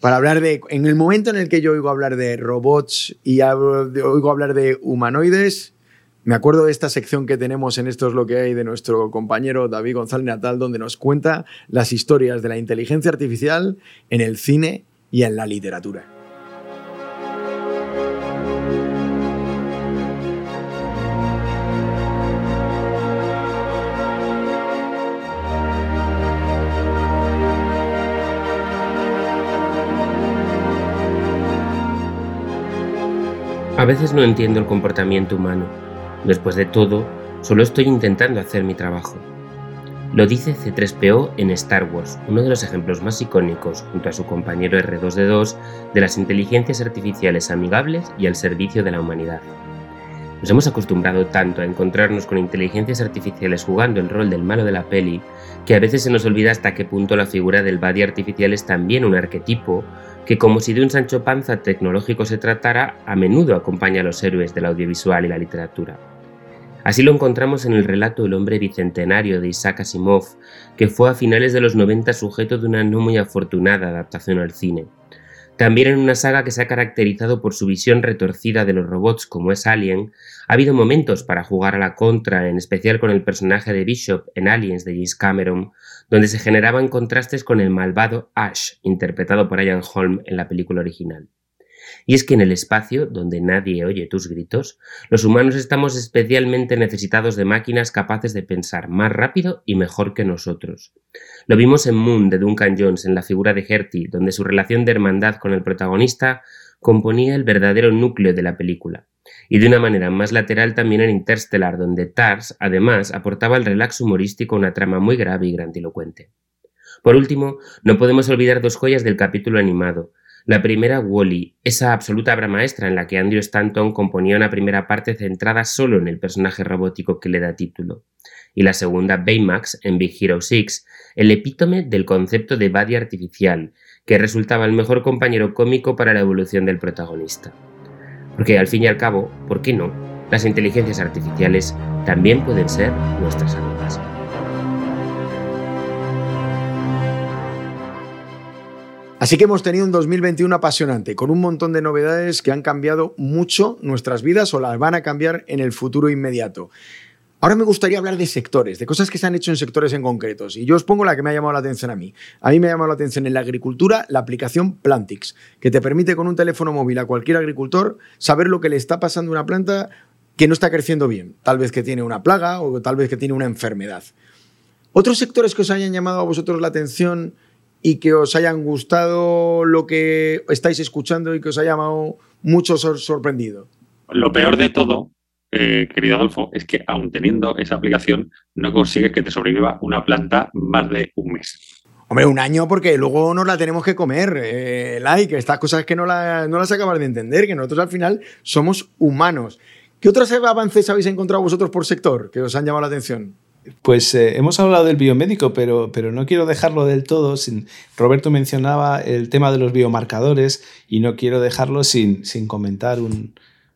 para hablar de. En el momento en el que yo oigo hablar de robots y oigo hablar de humanoides, me acuerdo de esta sección que tenemos en Esto es lo que hay de nuestro compañero David González Natal, donde nos cuenta las historias de la inteligencia artificial en el cine y en la literatura. A veces no entiendo el comportamiento humano. Después de todo, solo estoy intentando hacer mi trabajo. Lo dice C3PO en Star Wars, uno de los ejemplos más icónicos, junto a su compañero R2D2, de las inteligencias artificiales amigables y al servicio de la humanidad. Nos hemos acostumbrado tanto a encontrarnos con inteligencias artificiales jugando el rol del malo de la peli, que a veces se nos olvida hasta qué punto la figura del buddy artificial es también un arquetipo que como si de un Sancho Panza tecnológico se tratara, a menudo acompaña a los héroes del audiovisual y la literatura. Así lo encontramos en el relato El hombre bicentenario de Isaac Asimov, que fue a finales de los 90 sujeto de una no muy afortunada adaptación al cine. También en una saga que se ha caracterizado por su visión retorcida de los robots como es Alien, ha habido momentos para jugar a la contra, en especial con el personaje de Bishop en Aliens de James Cameron, donde se generaban contrastes con el malvado Ash, interpretado por Ian Holm en la película original. Y es que en el espacio, donde nadie oye tus gritos, los humanos estamos especialmente necesitados de máquinas capaces de pensar más rápido y mejor que nosotros. Lo vimos en Moon de Duncan Jones en la figura de Gertie, donde su relación de hermandad con el protagonista componía el verdadero núcleo de la película y de una manera más lateral también en Interstellar, donde Tars, además, aportaba al relax humorístico una trama muy grave y grandilocuente. Por último, no podemos olvidar dos joyas del capítulo animado. La primera, Wally, esa absoluta obra maestra en la que Andrew Stanton componía una primera parte centrada solo en el personaje robótico que le da título. Y la segunda, Baymax, en Big Hero 6, el epítome del concepto de body artificial, que resultaba el mejor compañero cómico para la evolución del protagonista. Porque al fin y al cabo, ¿por qué no? Las inteligencias artificiales también pueden ser nuestras amigas. Así que hemos tenido un 2021 apasionante, con un montón de novedades que han cambiado mucho nuestras vidas o las van a cambiar en el futuro inmediato. Ahora me gustaría hablar de sectores, de cosas que se han hecho en sectores en concretos. Y yo os pongo la que me ha llamado la atención a mí. A mí me ha llamado la atención en la agricultura la aplicación Plantix, que te permite con un teléfono móvil a cualquier agricultor saber lo que le está pasando a una planta que no está creciendo bien. Tal vez que tiene una plaga o tal vez que tiene una enfermedad. Otros sectores que os hayan llamado a vosotros la atención y que os hayan gustado lo que estáis escuchando y que os haya llamado mucho sor- sorprendido. Lo peor de todo, eh, querido Adolfo, es que aun teniendo esa aplicación, no consigues que te sobreviva una planta más de un mes. Hombre, un año porque luego nos la tenemos que comer, eh, like, estas cosas que no, la- no las acabas de entender, que nosotros al final somos humanos. ¿Qué otros avances habéis encontrado vosotros por sector que os han llamado la atención? Pues eh, hemos hablado del biomédico, pero, pero no quiero dejarlo del todo. Sin, Roberto mencionaba el tema de los biomarcadores y no quiero dejarlo sin, sin comentar un,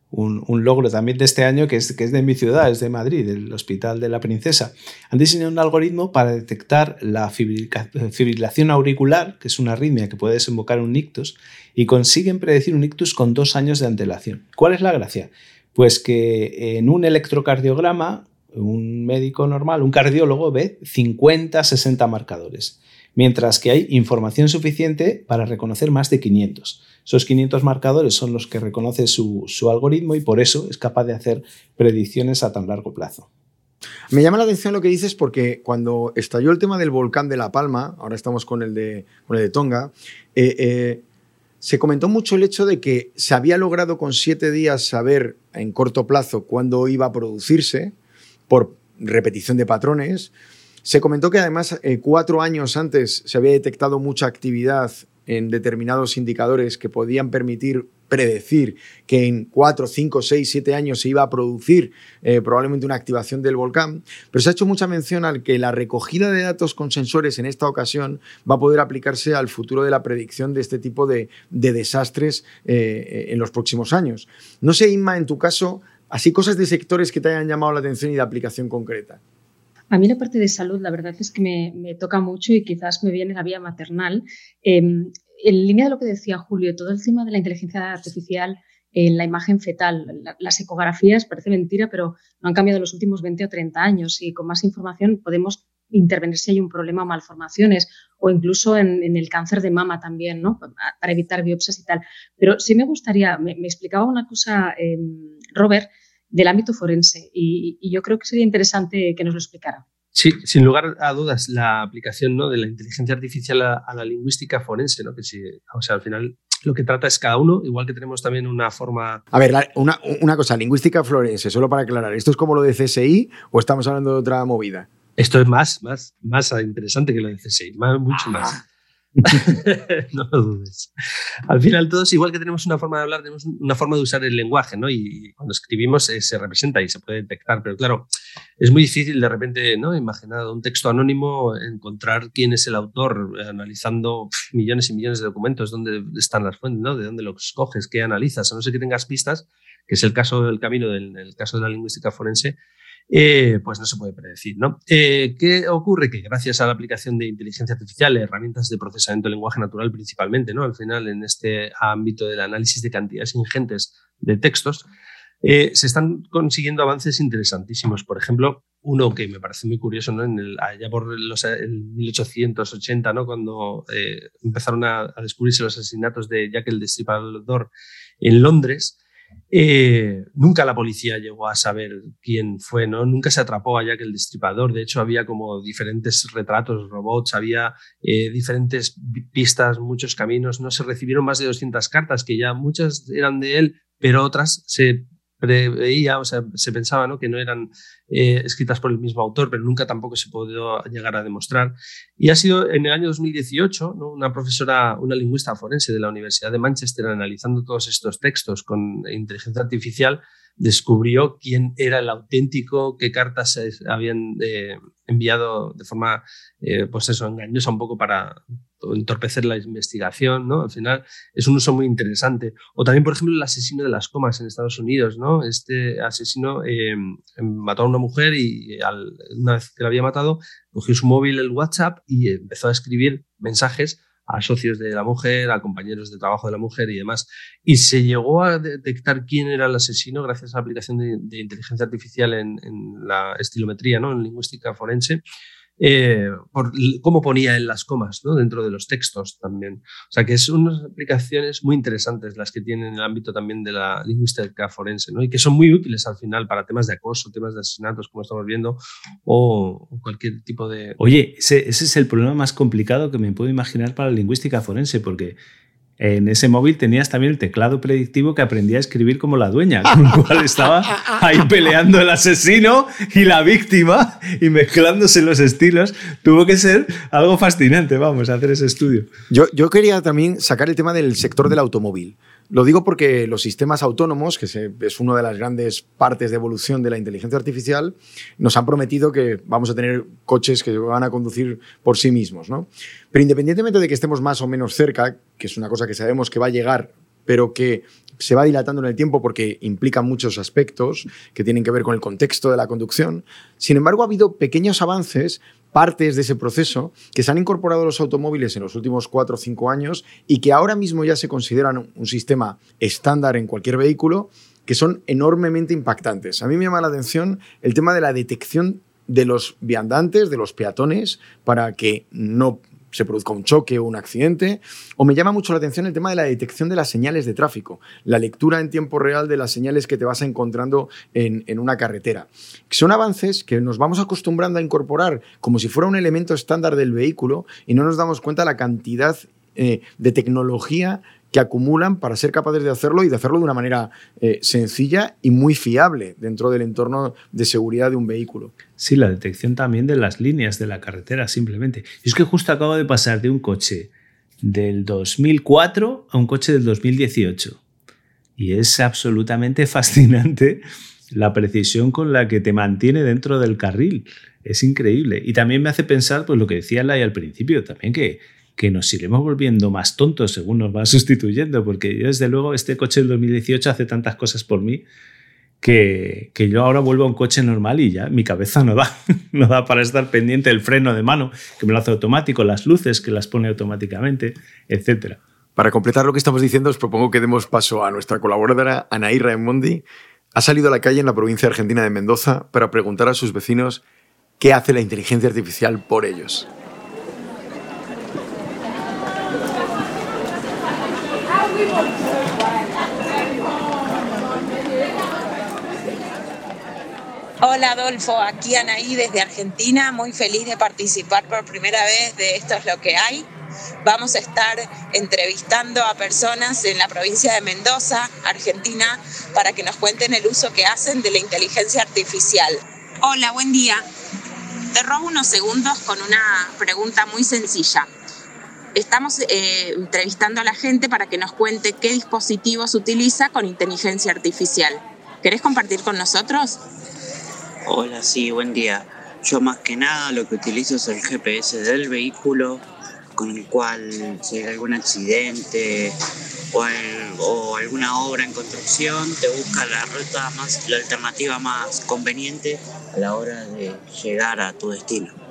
un- logro también de este año que es, que es de mi ciudad, es de Madrid, del Hospital de la Princesa. Han diseñado un algoritmo para detectar la fibrilación auricular, que es una arritmia que puede desembocar en un ictus, y consiguen predecir un ictus con dos años de antelación. ¿Cuál es la gracia? Pues que en un electrocardiograma un médico normal, un cardiólogo, ve 50, 60 marcadores, mientras que hay información suficiente para reconocer más de 500. Esos 500 marcadores son los que reconoce su, algoritmo y por eso es capaz de hacer predicciones a tan largo plazo. Me llama la atención lo que dices porque cuando estalló el tema del volcán de La Palma, ahora estamos con el de, con el de Tonga, eh, eh, se comentó mucho el hecho de que se había logrado con siete días saber en corto plazo cuándo iba a producirse por repetición de patrones. Se comentó que además eh, cuatro años antes se había detectado mucha actividad en determinados indicadores que podían permitir predecir que en 4, 5, 6, 7 años se iba a producir eh, probablemente una activación del volcán, pero se ha hecho mucha mención al que la recogida de datos con sensores en esta ocasión va a poder aplicarse al futuro de la predicción de este tipo de, de desastres eh, en los próximos años. No sé, Inma, en tu caso, así cosas de sectores que te hayan llamado la atención y de aplicación concreta. A mí la parte de salud, la verdad es que me, toca mucho y quizás me viene la vía maternal. Eh, en línea de lo que decía Julio, todo el tema de la inteligencia artificial en la imagen fetal, la, las ecografías, parece mentira, pero no han cambiado en los últimos 20 o 30 años y con más información podemos intervenir si hay un problema o malformaciones o incluso en, en el cáncer de mama también, ¿no? Para evitar biopsias y tal. Pero sí me gustaría, me, me explicaba una cosa, eh, Robert, del ámbito forense y, y, yo creo que sería interesante que nos lo explicara. Sí, sin lugar a dudas, la aplicación ¿no? de la inteligencia artificial a, a, la lingüística forense, ¿no? que sí, o sea, al final lo que trata es cada uno, igual que tenemos también una forma... A ver, la, una, una, cosa, lingüística forense, solo para aclarar, ¿esto es como lo de CSI o estamos hablando de otra movida? Esto es más, más, más interesante que lo de CSI, más, mucho más. <laughs> no lo dudes. Al final todos, igual que tenemos una forma de hablar, tenemos una forma de usar el lenguaje, ¿no? Y cuando escribimos eh, se representa y se puede detectar, pero claro, es muy difícil de repente, ¿no? Imaginar un texto anónimo, encontrar quién es el autor, analizando millones y millones de documentos, dónde están las fuentes, ¿no? De dónde los coges, qué analizas, a no ser que tengas pistas, que es el caso del camino del el caso de la lingüística forense, eh, pues no se puede predecir. ¿no? Eh, ¿Qué ocurre? Que gracias a la aplicación de inteligencia artificial, herramientas de procesamiento de lenguaje natural principalmente, ¿no? al final en este ámbito del análisis de cantidades ingentes de textos, eh, se están consiguiendo avances interesantísimos. Por ejemplo, uno que me parece muy curioso, ¿no? en el, allá por los, el 1880, ¿no? cuando empezaron a, a, descubrirse los asesinatos de Jack el Destripador en Londres, eh, nunca la policía llegó a saber quién fue, ¿no? Nunca se atrapó a Jack el Destripador. De hecho, había como diferentes retratos, robots, había eh, diferentes pistas, muchos caminos. No se recibieron más de 200 cartas, que ya muchas eran de él, pero otras se se pensaba que no eran eh, escritas por el mismo autor, pero nunca tampoco se pudo llegar a demostrar. Y ha sido en el año 2018 ¿no? una profesora, una lingüista forense de la Universidad de Manchester, analizando todos estos textos con inteligencia artificial, descubrió quién era el auténtico, qué cartas se habían eh, enviado de forma, eh, pues eso, engañosa un poco para entorpecer la investigación, ¿no? Al final es un uso muy interesante. O también, por ejemplo, el asesino de las comas en Estados Unidos, ¿no? Este asesino eh, mató a una mujer y al, una vez que la había matado, cogió su móvil, el WhatsApp y empezó a escribir mensajes a socios de la mujer, a compañeros de trabajo de la mujer y demás. Y se llegó a detectar quién era el asesino gracias a la aplicación de, de inteligencia artificial en, en, la estilometría, ¿no? en lingüística forense. Eh, por cómo ponía en las comas ¿no? dentro de los textos también. O sea que son unas aplicaciones muy interesantes las que tienen en el ámbito también de la lingüística forense ¿no? y que son muy útiles al final para temas de acoso, temas de asesinatos, como estamos viendo, o cualquier tipo de... Oye, ese, ese es el problema más complicado que me puedo imaginar para la lingüística forense, porque en ese móvil tenías también el teclado predictivo que aprendía a escribir como la dueña, con el cual estaba ahí peleando el asesino y la víctima y mezclándose los estilos. Tuvo que ser algo fascinante, vamos, a hacer ese estudio. Yo, yo quería también sacar el tema del sector del automóvil. Lo digo porque los sistemas autónomos, que es una de las grandes partes de evolución de la inteligencia artificial, nos han prometido que vamos a tener coches que van a conducir por sí mismos. ¿no? Pero independientemente de que estemos más o menos cerca, que es una cosa que sabemos que va a llegar, pero que se va dilatando en el tiempo porque implica muchos aspectos que tienen que ver con el contexto de la conducción. Sin embargo, ha habido pequeños avances partes de ese proceso que se han incorporado a los automóviles en los últimos cuatro o cinco años y que ahora mismo ya se consideran un sistema estándar en cualquier vehículo, que son enormemente impactantes. A mí me llama la atención el tema de la detección de los viandantes, de los peatones, para que no se produzca un choque o un accidente. O me llama mucho la atención el tema de la detección de las señales de tráfico, la lectura en tiempo real de las señales que te vas encontrando en, en una carretera. Son avances que nos vamos acostumbrando a incorporar como si fuera un elemento estándar del vehículo y no nos damos cuenta la cantidad eh, de tecnología que acumulan para ser capaces de hacerlo y de hacerlo de una manera eh, sencilla y muy fiable dentro del entorno de seguridad de un vehículo. Sí, la detección también de las líneas de la carretera, simplemente. Y es que justo acabo de pasar de un coche del 2004 a un coche del 2018. Y es absolutamente <laughs> fascinante la precisión con la que te mantiene dentro del carril. Es increíble. Y también me hace pensar, pues lo que decía Lai al principio, también que que nos iremos volviendo más tontos según nos va <laughs> sustituyendo, porque yo desde luego este coche del 2018 hace tantas cosas por mí que, que, yo ahora vuelvo a un coche normal y ya mi cabeza no da, <laughs> no da para estar pendiente del freno de mano, que me lo hace automático, las luces que las pone automáticamente, etc. Para completar lo que estamos diciendo, os propongo que demos paso a nuestra colaboradora Anaí Raimondi. Ha salido a la calle en la provincia argentina de Mendoza para preguntar a sus vecinos qué hace la inteligencia artificial por ellos. Hola Adolfo, aquí Anaí desde Argentina, muy feliz de participar por primera vez de Esto es lo que hay. Vamos a estar entrevistando a personas en la provincia de Mendoza, Argentina, para que nos cuenten el uso que hacen de la inteligencia artificial. Hola, buen día. Te robo unos segundos con una pregunta muy sencilla. Estamos eh, entrevistando a la gente para que nos cuente qué dispositivos utiliza con inteligencia artificial. ¿Querés compartir con nosotros? Hola, sí, buen día. Yo más que nada lo que utilizo es el GPS del vehículo, con el cual si hay algún accidente o, alguna obra en construcción, te busca la ruta más, la alternativa más conveniente a la hora de llegar a tu destino.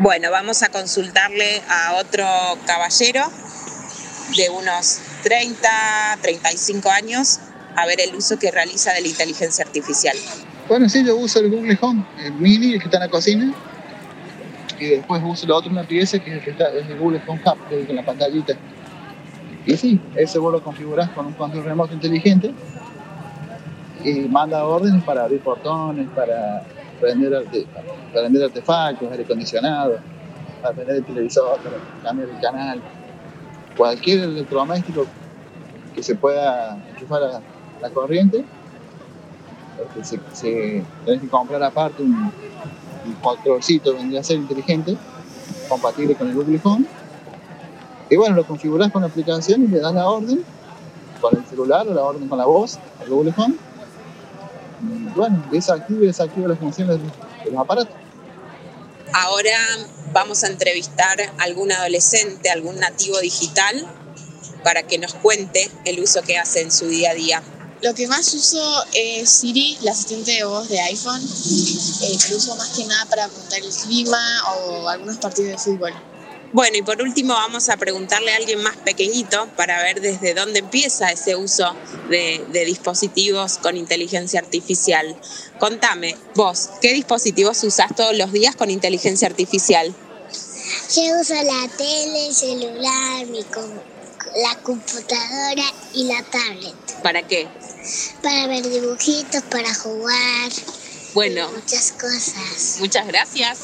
Bueno, vamos a consultarle a otro caballero de unos 30, 35 años a ver el uso que realiza de la inteligencia artificial. Bueno, sí, yo uso el Google Home, el mini, el que está en la cocina, y después uso el otro, una pieza que es el, que es el Google Home Hub, con la pantallita. Y sí, ese vos lo configurás con un control remoto inteligente y manda órdenes para abrir portones, para prender, para prender artefactos, aire acondicionado, para prender el televisor, para cambiar el canal, cualquier electrodoméstico que se pueda enchufar a la corriente, porque se, se, tenés que comprar aparte un, un controlcito, vendría a ser inteligente, compatible con el Google Home. Y bueno, lo configurás con la aplicación y le das la orden con el celular o la orden con la voz al Google Home bueno, desactiva y desactiva las funciones de los aparatos. Ahora vamos a entrevistar a algún adolescente, algún nativo digital, para que nos cuente el uso que hace en su día a día. Lo que más uso es Siri, la asistente de voz de iPhone. Eh, lo uso más que nada para preguntar el clima o algunos partidos de fútbol. Bueno, y por último vamos a preguntarle a alguien más pequeñito para ver desde dónde empieza ese uso de, de dispositivos con inteligencia artificial. Contame, vos, ¿qué dispositivos usás todos los días con inteligencia artificial? Yo uso la tele, el celular, mi com- la computadora y la tablet. ¿Para qué? Para ver dibujitos, para jugar, Bueno, muchas cosas. muchas gracias.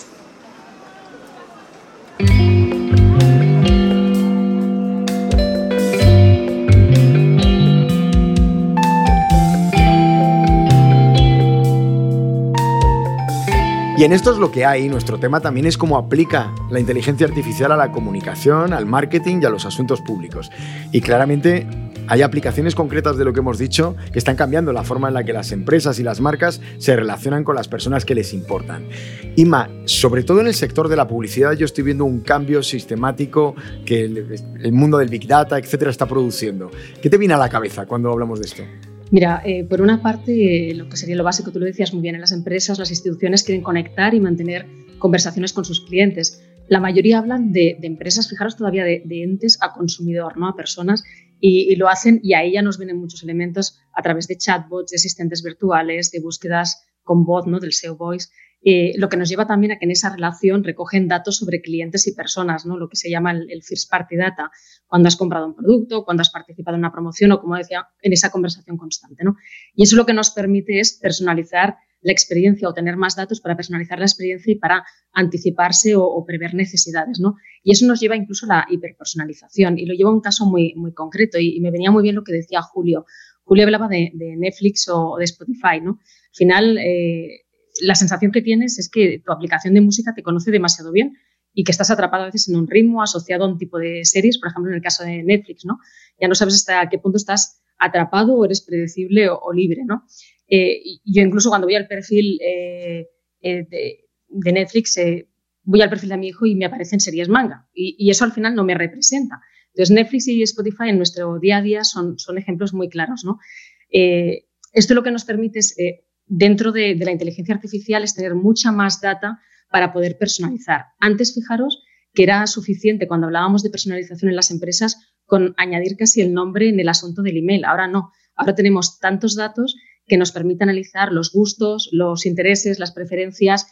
Y en esto es lo que hay. Nuestro tema también es cómo aplica la inteligencia artificial a la comunicación, al marketing y a los asuntos públicos. Y claramente hay aplicaciones concretas de lo que hemos dicho que están cambiando la forma en la que las empresas y las marcas se relacionan con las personas que les importan. Ima, sobre todo en el sector de la publicidad yo estoy viendo un cambio sistemático que el, el mundo del Big Data, etcétera, está produciendo. ¿Qué te viene a la cabeza cuando hablamos de esto? Mira, eh, por una parte, lo que sería lo básico, tú lo decías muy bien, en las empresas, las instituciones quieren conectar y mantener conversaciones con sus clientes. La mayoría hablan de, de empresas, fijaros todavía, de, de, entes a consumidor, ¿no? a personas, y, y, lo hacen y ahí ya nos vienen muchos elementos a través de chatbots, de asistentes virtuales, de búsquedas con voz, ¿no? del SEO Voice. Eh, lo que nos lleva también a que en esa relación recogen datos sobre clientes y personas, ¿no? lo que se llama el, first party data, cuando has comprado un producto, cuando has participado en una promoción o, como decía, en esa conversación constante. ¿no? Y eso lo que nos permite es personalizar la experiencia o tener más datos para personalizar la experiencia y para anticiparse o, prever necesidades. ¿no? Y eso nos lleva incluso a la hiperpersonalización y lo lleva a un caso muy, muy concreto y, me venía muy bien lo que decía Julio. Julio hablaba de, de Netflix o de Spotify. ¿no? Al final, eh, la sensación que tienes es que tu aplicación de música te conoce demasiado bien y que estás atrapado a veces en un ritmo asociado a un tipo de series, por ejemplo, en el caso de Netflix, ¿no? Ya no sabes hasta qué punto estás atrapado o eres predecible o, libre, ¿no? Eh, yo incluso cuando voy al perfil eh, eh, de, Netflix, voy al perfil de mi hijo y me aparecen series manga y, y, eso al final no me representa. Entonces, Netflix y Spotify en nuestro día a día son, son ejemplos muy claros, ¿no? esto lo que nos permite es dentro de, la inteligencia artificial es tener mucha más data para poder personalizar. Antes, fijaros que era suficiente cuando hablábamos de personalización en las empresas con añadir casi el nombre en el asunto del email. Ahora no. Ahora tenemos tantos datos que nos permite analizar los gustos, los intereses, las preferencias,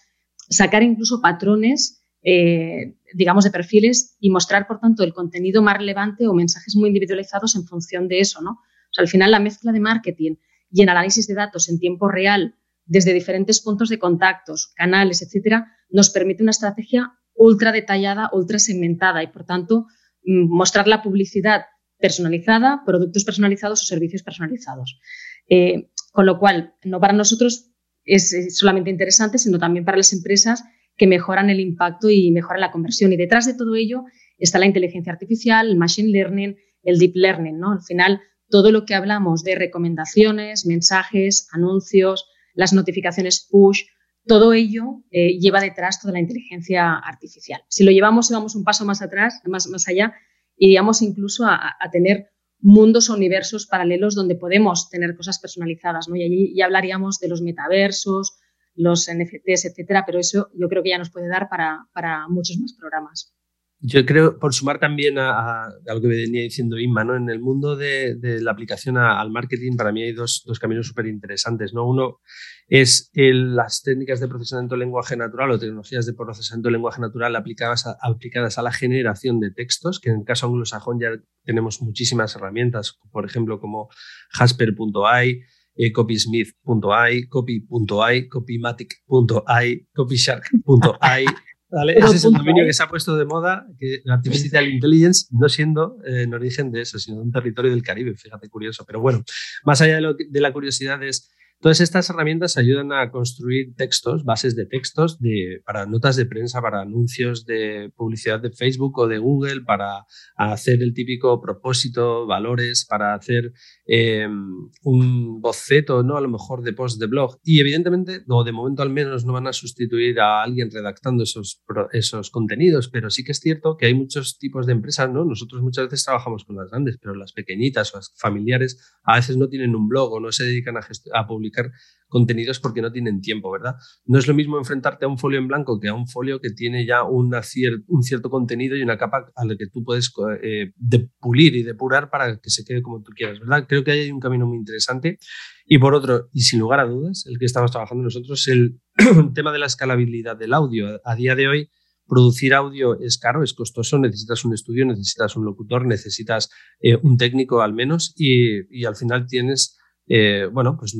sacar incluso patrones, eh, digamos, de perfiles y mostrar, por tanto, el contenido más relevante o mensajes muy individualizados en función de eso, ¿no? O sea, al final la mezcla de marketing y en análisis de datos en tiempo real desde diferentes puntos de contactos, canales, etcétera, nos permite una estrategia ultra detallada, ultra segmentada y, por tanto, mostrar la publicidad personalizada, productos personalizados o servicios personalizados. Eh, con lo cual, no para nosotros es solamente interesante, sino también para las empresas que mejoran el impacto y mejoran la conversión. Y detrás de todo ello está la inteligencia artificial, el machine learning, el deep learning. ¿no? Al final, todo lo que hablamos de recomendaciones, mensajes, anuncios, las notificaciones push, todo ello eh, lleva detrás toda la inteligencia artificial. Si lo llevamos y vamos un paso más atrás, más, más allá, iríamos incluso a, tener mundos o universos paralelos donde podemos tener cosas personalizadas, ¿no? Y allí ya hablaríamos de los metaversos, los NFTs, etcétera, pero eso yo creo que ya nos puede dar para, para muchos más programas. Yo creo, por sumar también a, lo que venía diciendo Inma, ¿no? en el mundo de, la aplicación al marketing, para mí hay dos, caminos súper interesantes. ¿no? Uno es las técnicas de procesamiento de lenguaje natural o tecnologías de procesamiento de lenguaje natural aplicadas a, aplicadas a la generación de textos, que en el caso anglosajón ya tenemos muchísimas herramientas, por ejemplo, como Jasper.ai, eh, copysmith.ai, copy.ai, copymatic.ai, copyshark.ai. <laughs> ¿Vale? Ese es el dominio que se ha puesto de moda, que Artificial Intelligence, no siendo eh, en origen de eso, sino de un territorio del Caribe, fíjate curioso. Pero bueno, más allá de, lo que, de la curiosidad es, todas estas herramientas ayudan a construir textos, bases de textos para notas de prensa, para anuncios de publicidad de Facebook o de Google, para hacer el típico propósito, valores, para hacer eh, un boceto, ¿no? A lo mejor de post de blog. Y evidentemente, o de momento al menos, no van a sustituir a alguien redactando esos, esos contenidos, pero sí que es cierto que hay muchos tipos de empresas, ¿no? Nosotros muchas veces trabajamos con las grandes, pero las pequeñitas o las familiares a veces no tienen un blog o no se dedican a publicar publicar contenidos porque no tienen tiempo, ¿verdad? No es lo mismo enfrentarte a un folio en blanco que a un folio que tiene ya una un cierto contenido y una capa a la que tú puedes eh, pulir y depurar para que se quede como tú quieras, ¿verdad? Creo que hay un camino muy interesante. Y por otro, y sin lugar a dudas, el que estamos trabajando nosotros, el <clears throat> tema de la escalabilidad del audio. A día de hoy, producir audio es caro, es costoso, necesitas un estudio, necesitas un locutor, necesitas eh, un técnico al menos y, y al final tienes eh, bueno, pues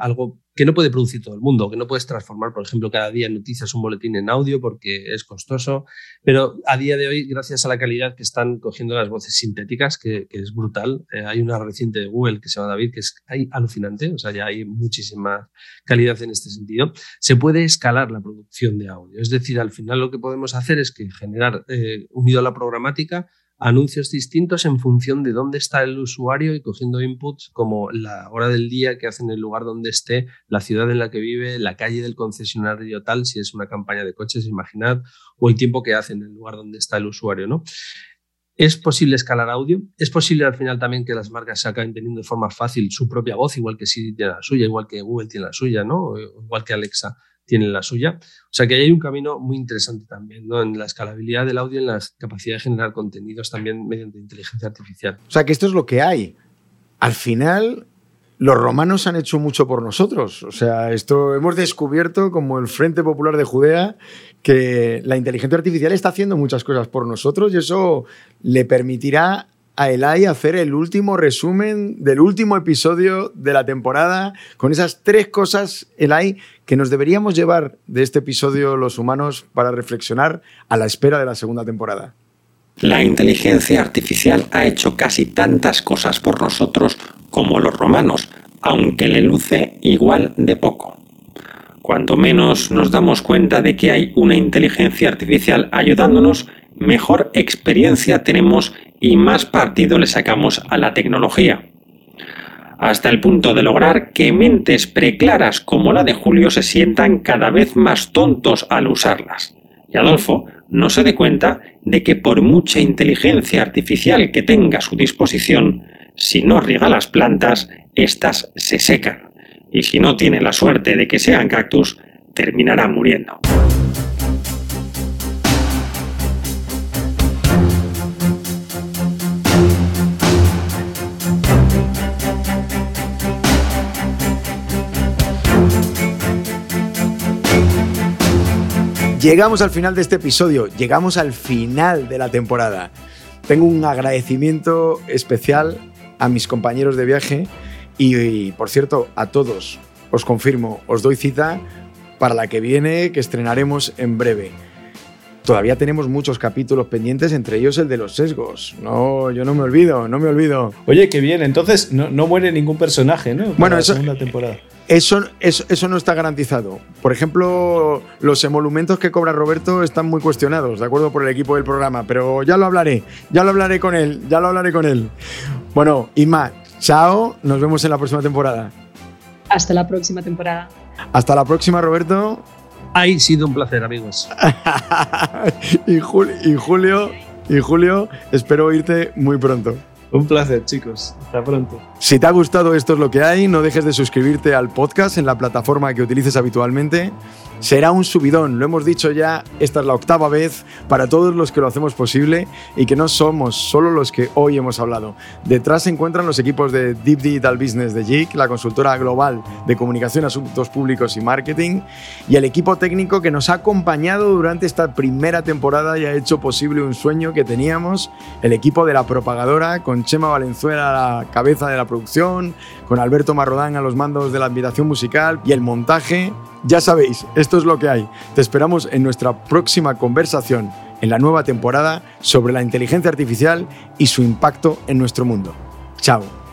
algo que no puede producir todo el mundo, que no puedes transformar, por ejemplo, cada día noticias un boletín en audio porque es costoso, pero a día de hoy, gracias a la calidad que están cogiendo las voces sintéticas, que, es brutal, eh, hay una reciente de Google que se llama David, que es alucinante, o sea, ya hay muchísima calidad en este sentido, se puede escalar la producción de audio, es decir, al final lo que podemos hacer es que generar, eh, unido a la programática, anuncios distintos en función de dónde está el usuario y cogiendo inputs como la hora del día que hace en el lugar donde esté, la ciudad en la que vive, la calle del concesionario tal, si es una campaña de coches, imaginad, o el tiempo que hace en el lugar donde está el usuario, ¿no? Es posible escalar audio, es posible al final también que las marcas se acaben teniendo de forma fácil su propia voz, igual que Siri tiene la suya, igual que Google tiene la suya, ¿no? igual que Alexa tienen la suya. O sea que hay un camino muy interesante también, ¿no? En la escalabilidad del audio, en la capacidad de generar contenidos también mediante inteligencia artificial. O sea que esto es lo que hay. Al final, los romanos han hecho mucho por nosotros. O sea, esto hemos descubierto como el Frente Popular de Judea que la inteligencia artificial está haciendo muchas cosas por nosotros y eso le permitirá a Elai hacer el último resumen del último episodio de la temporada con esas tres cosas, Elai, que nos deberíamos llevar de este episodio los humanos para reflexionar a la espera de la segunda temporada. La inteligencia artificial ha hecho casi tantas cosas por nosotros como los romanos, aunque le luce igual de poco. Cuanto menos nos damos cuenta de que hay una inteligencia artificial ayudándonos, mejor experiencia tenemos y más partido le sacamos a la tecnología. Hasta el punto de lograr que mentes preclaras como la de Julio se sientan cada vez más tontos al usarlas. Y Adolfo no se dé cuenta de que por mucha inteligencia artificial que tenga a su disposición, si no riega las plantas, éstas se secan. Y si no tiene la suerte de que sean cactus, terminará muriendo. Llegamos al final de este episodio, llegamos al final de la temporada. Tengo un agradecimiento especial a mis compañeros de viaje y, por cierto, a todos. Os confirmo, os doy cita para la que viene, que estrenaremos en breve. Todavía tenemos muchos capítulos pendientes, entre ellos el de los sesgos. No, yo no me olvido, no me olvido. Oye, qué bien, entonces no, muere ningún personaje, ¿no? bueno, eso, segunda temporada. Eso, eso, no está garantizado. Por ejemplo, los emolumentos que cobra Roberto están muy cuestionados, ¿de acuerdo? Por el equipo del programa, pero ya lo hablaré, ya lo hablaré con él, ya lo hablaré con él. Bueno, Inma, chao, nos vemos en la próxima temporada. Hasta la próxima temporada. Hasta la próxima, Roberto. Ha sido un placer, amigos. <laughs> y, y Julio, y Julio, espero oírte muy pronto. Un placer, chicos. Hasta pronto. Si te ha gustado esto es lo que hay, no dejes de suscribirte al podcast en la plataforma que utilices habitualmente. Será un subidón, lo hemos dicho ya, esta es la octava vez para todos los que lo hacemos posible y que no somos solo los que hoy hemos hablado. Detrás se encuentran los equipos de Deep Digital Business de JIC, la consultora global de comunicación, asuntos públicos y marketing, y el equipo técnico que nos ha acompañado durante esta primera temporada y ha hecho posible un sueño que teníamos, el equipo de la propagadora con Chema Valenzuela a la cabeza de la con Alberto Marrodán a los mandos de la invitación musical y el montaje. Ya sabéis, esto es lo que hay. Te esperamos en nuestra próxima conversación en la nueva temporada sobre la inteligencia artificial y su impacto en nuestro mundo. Chao.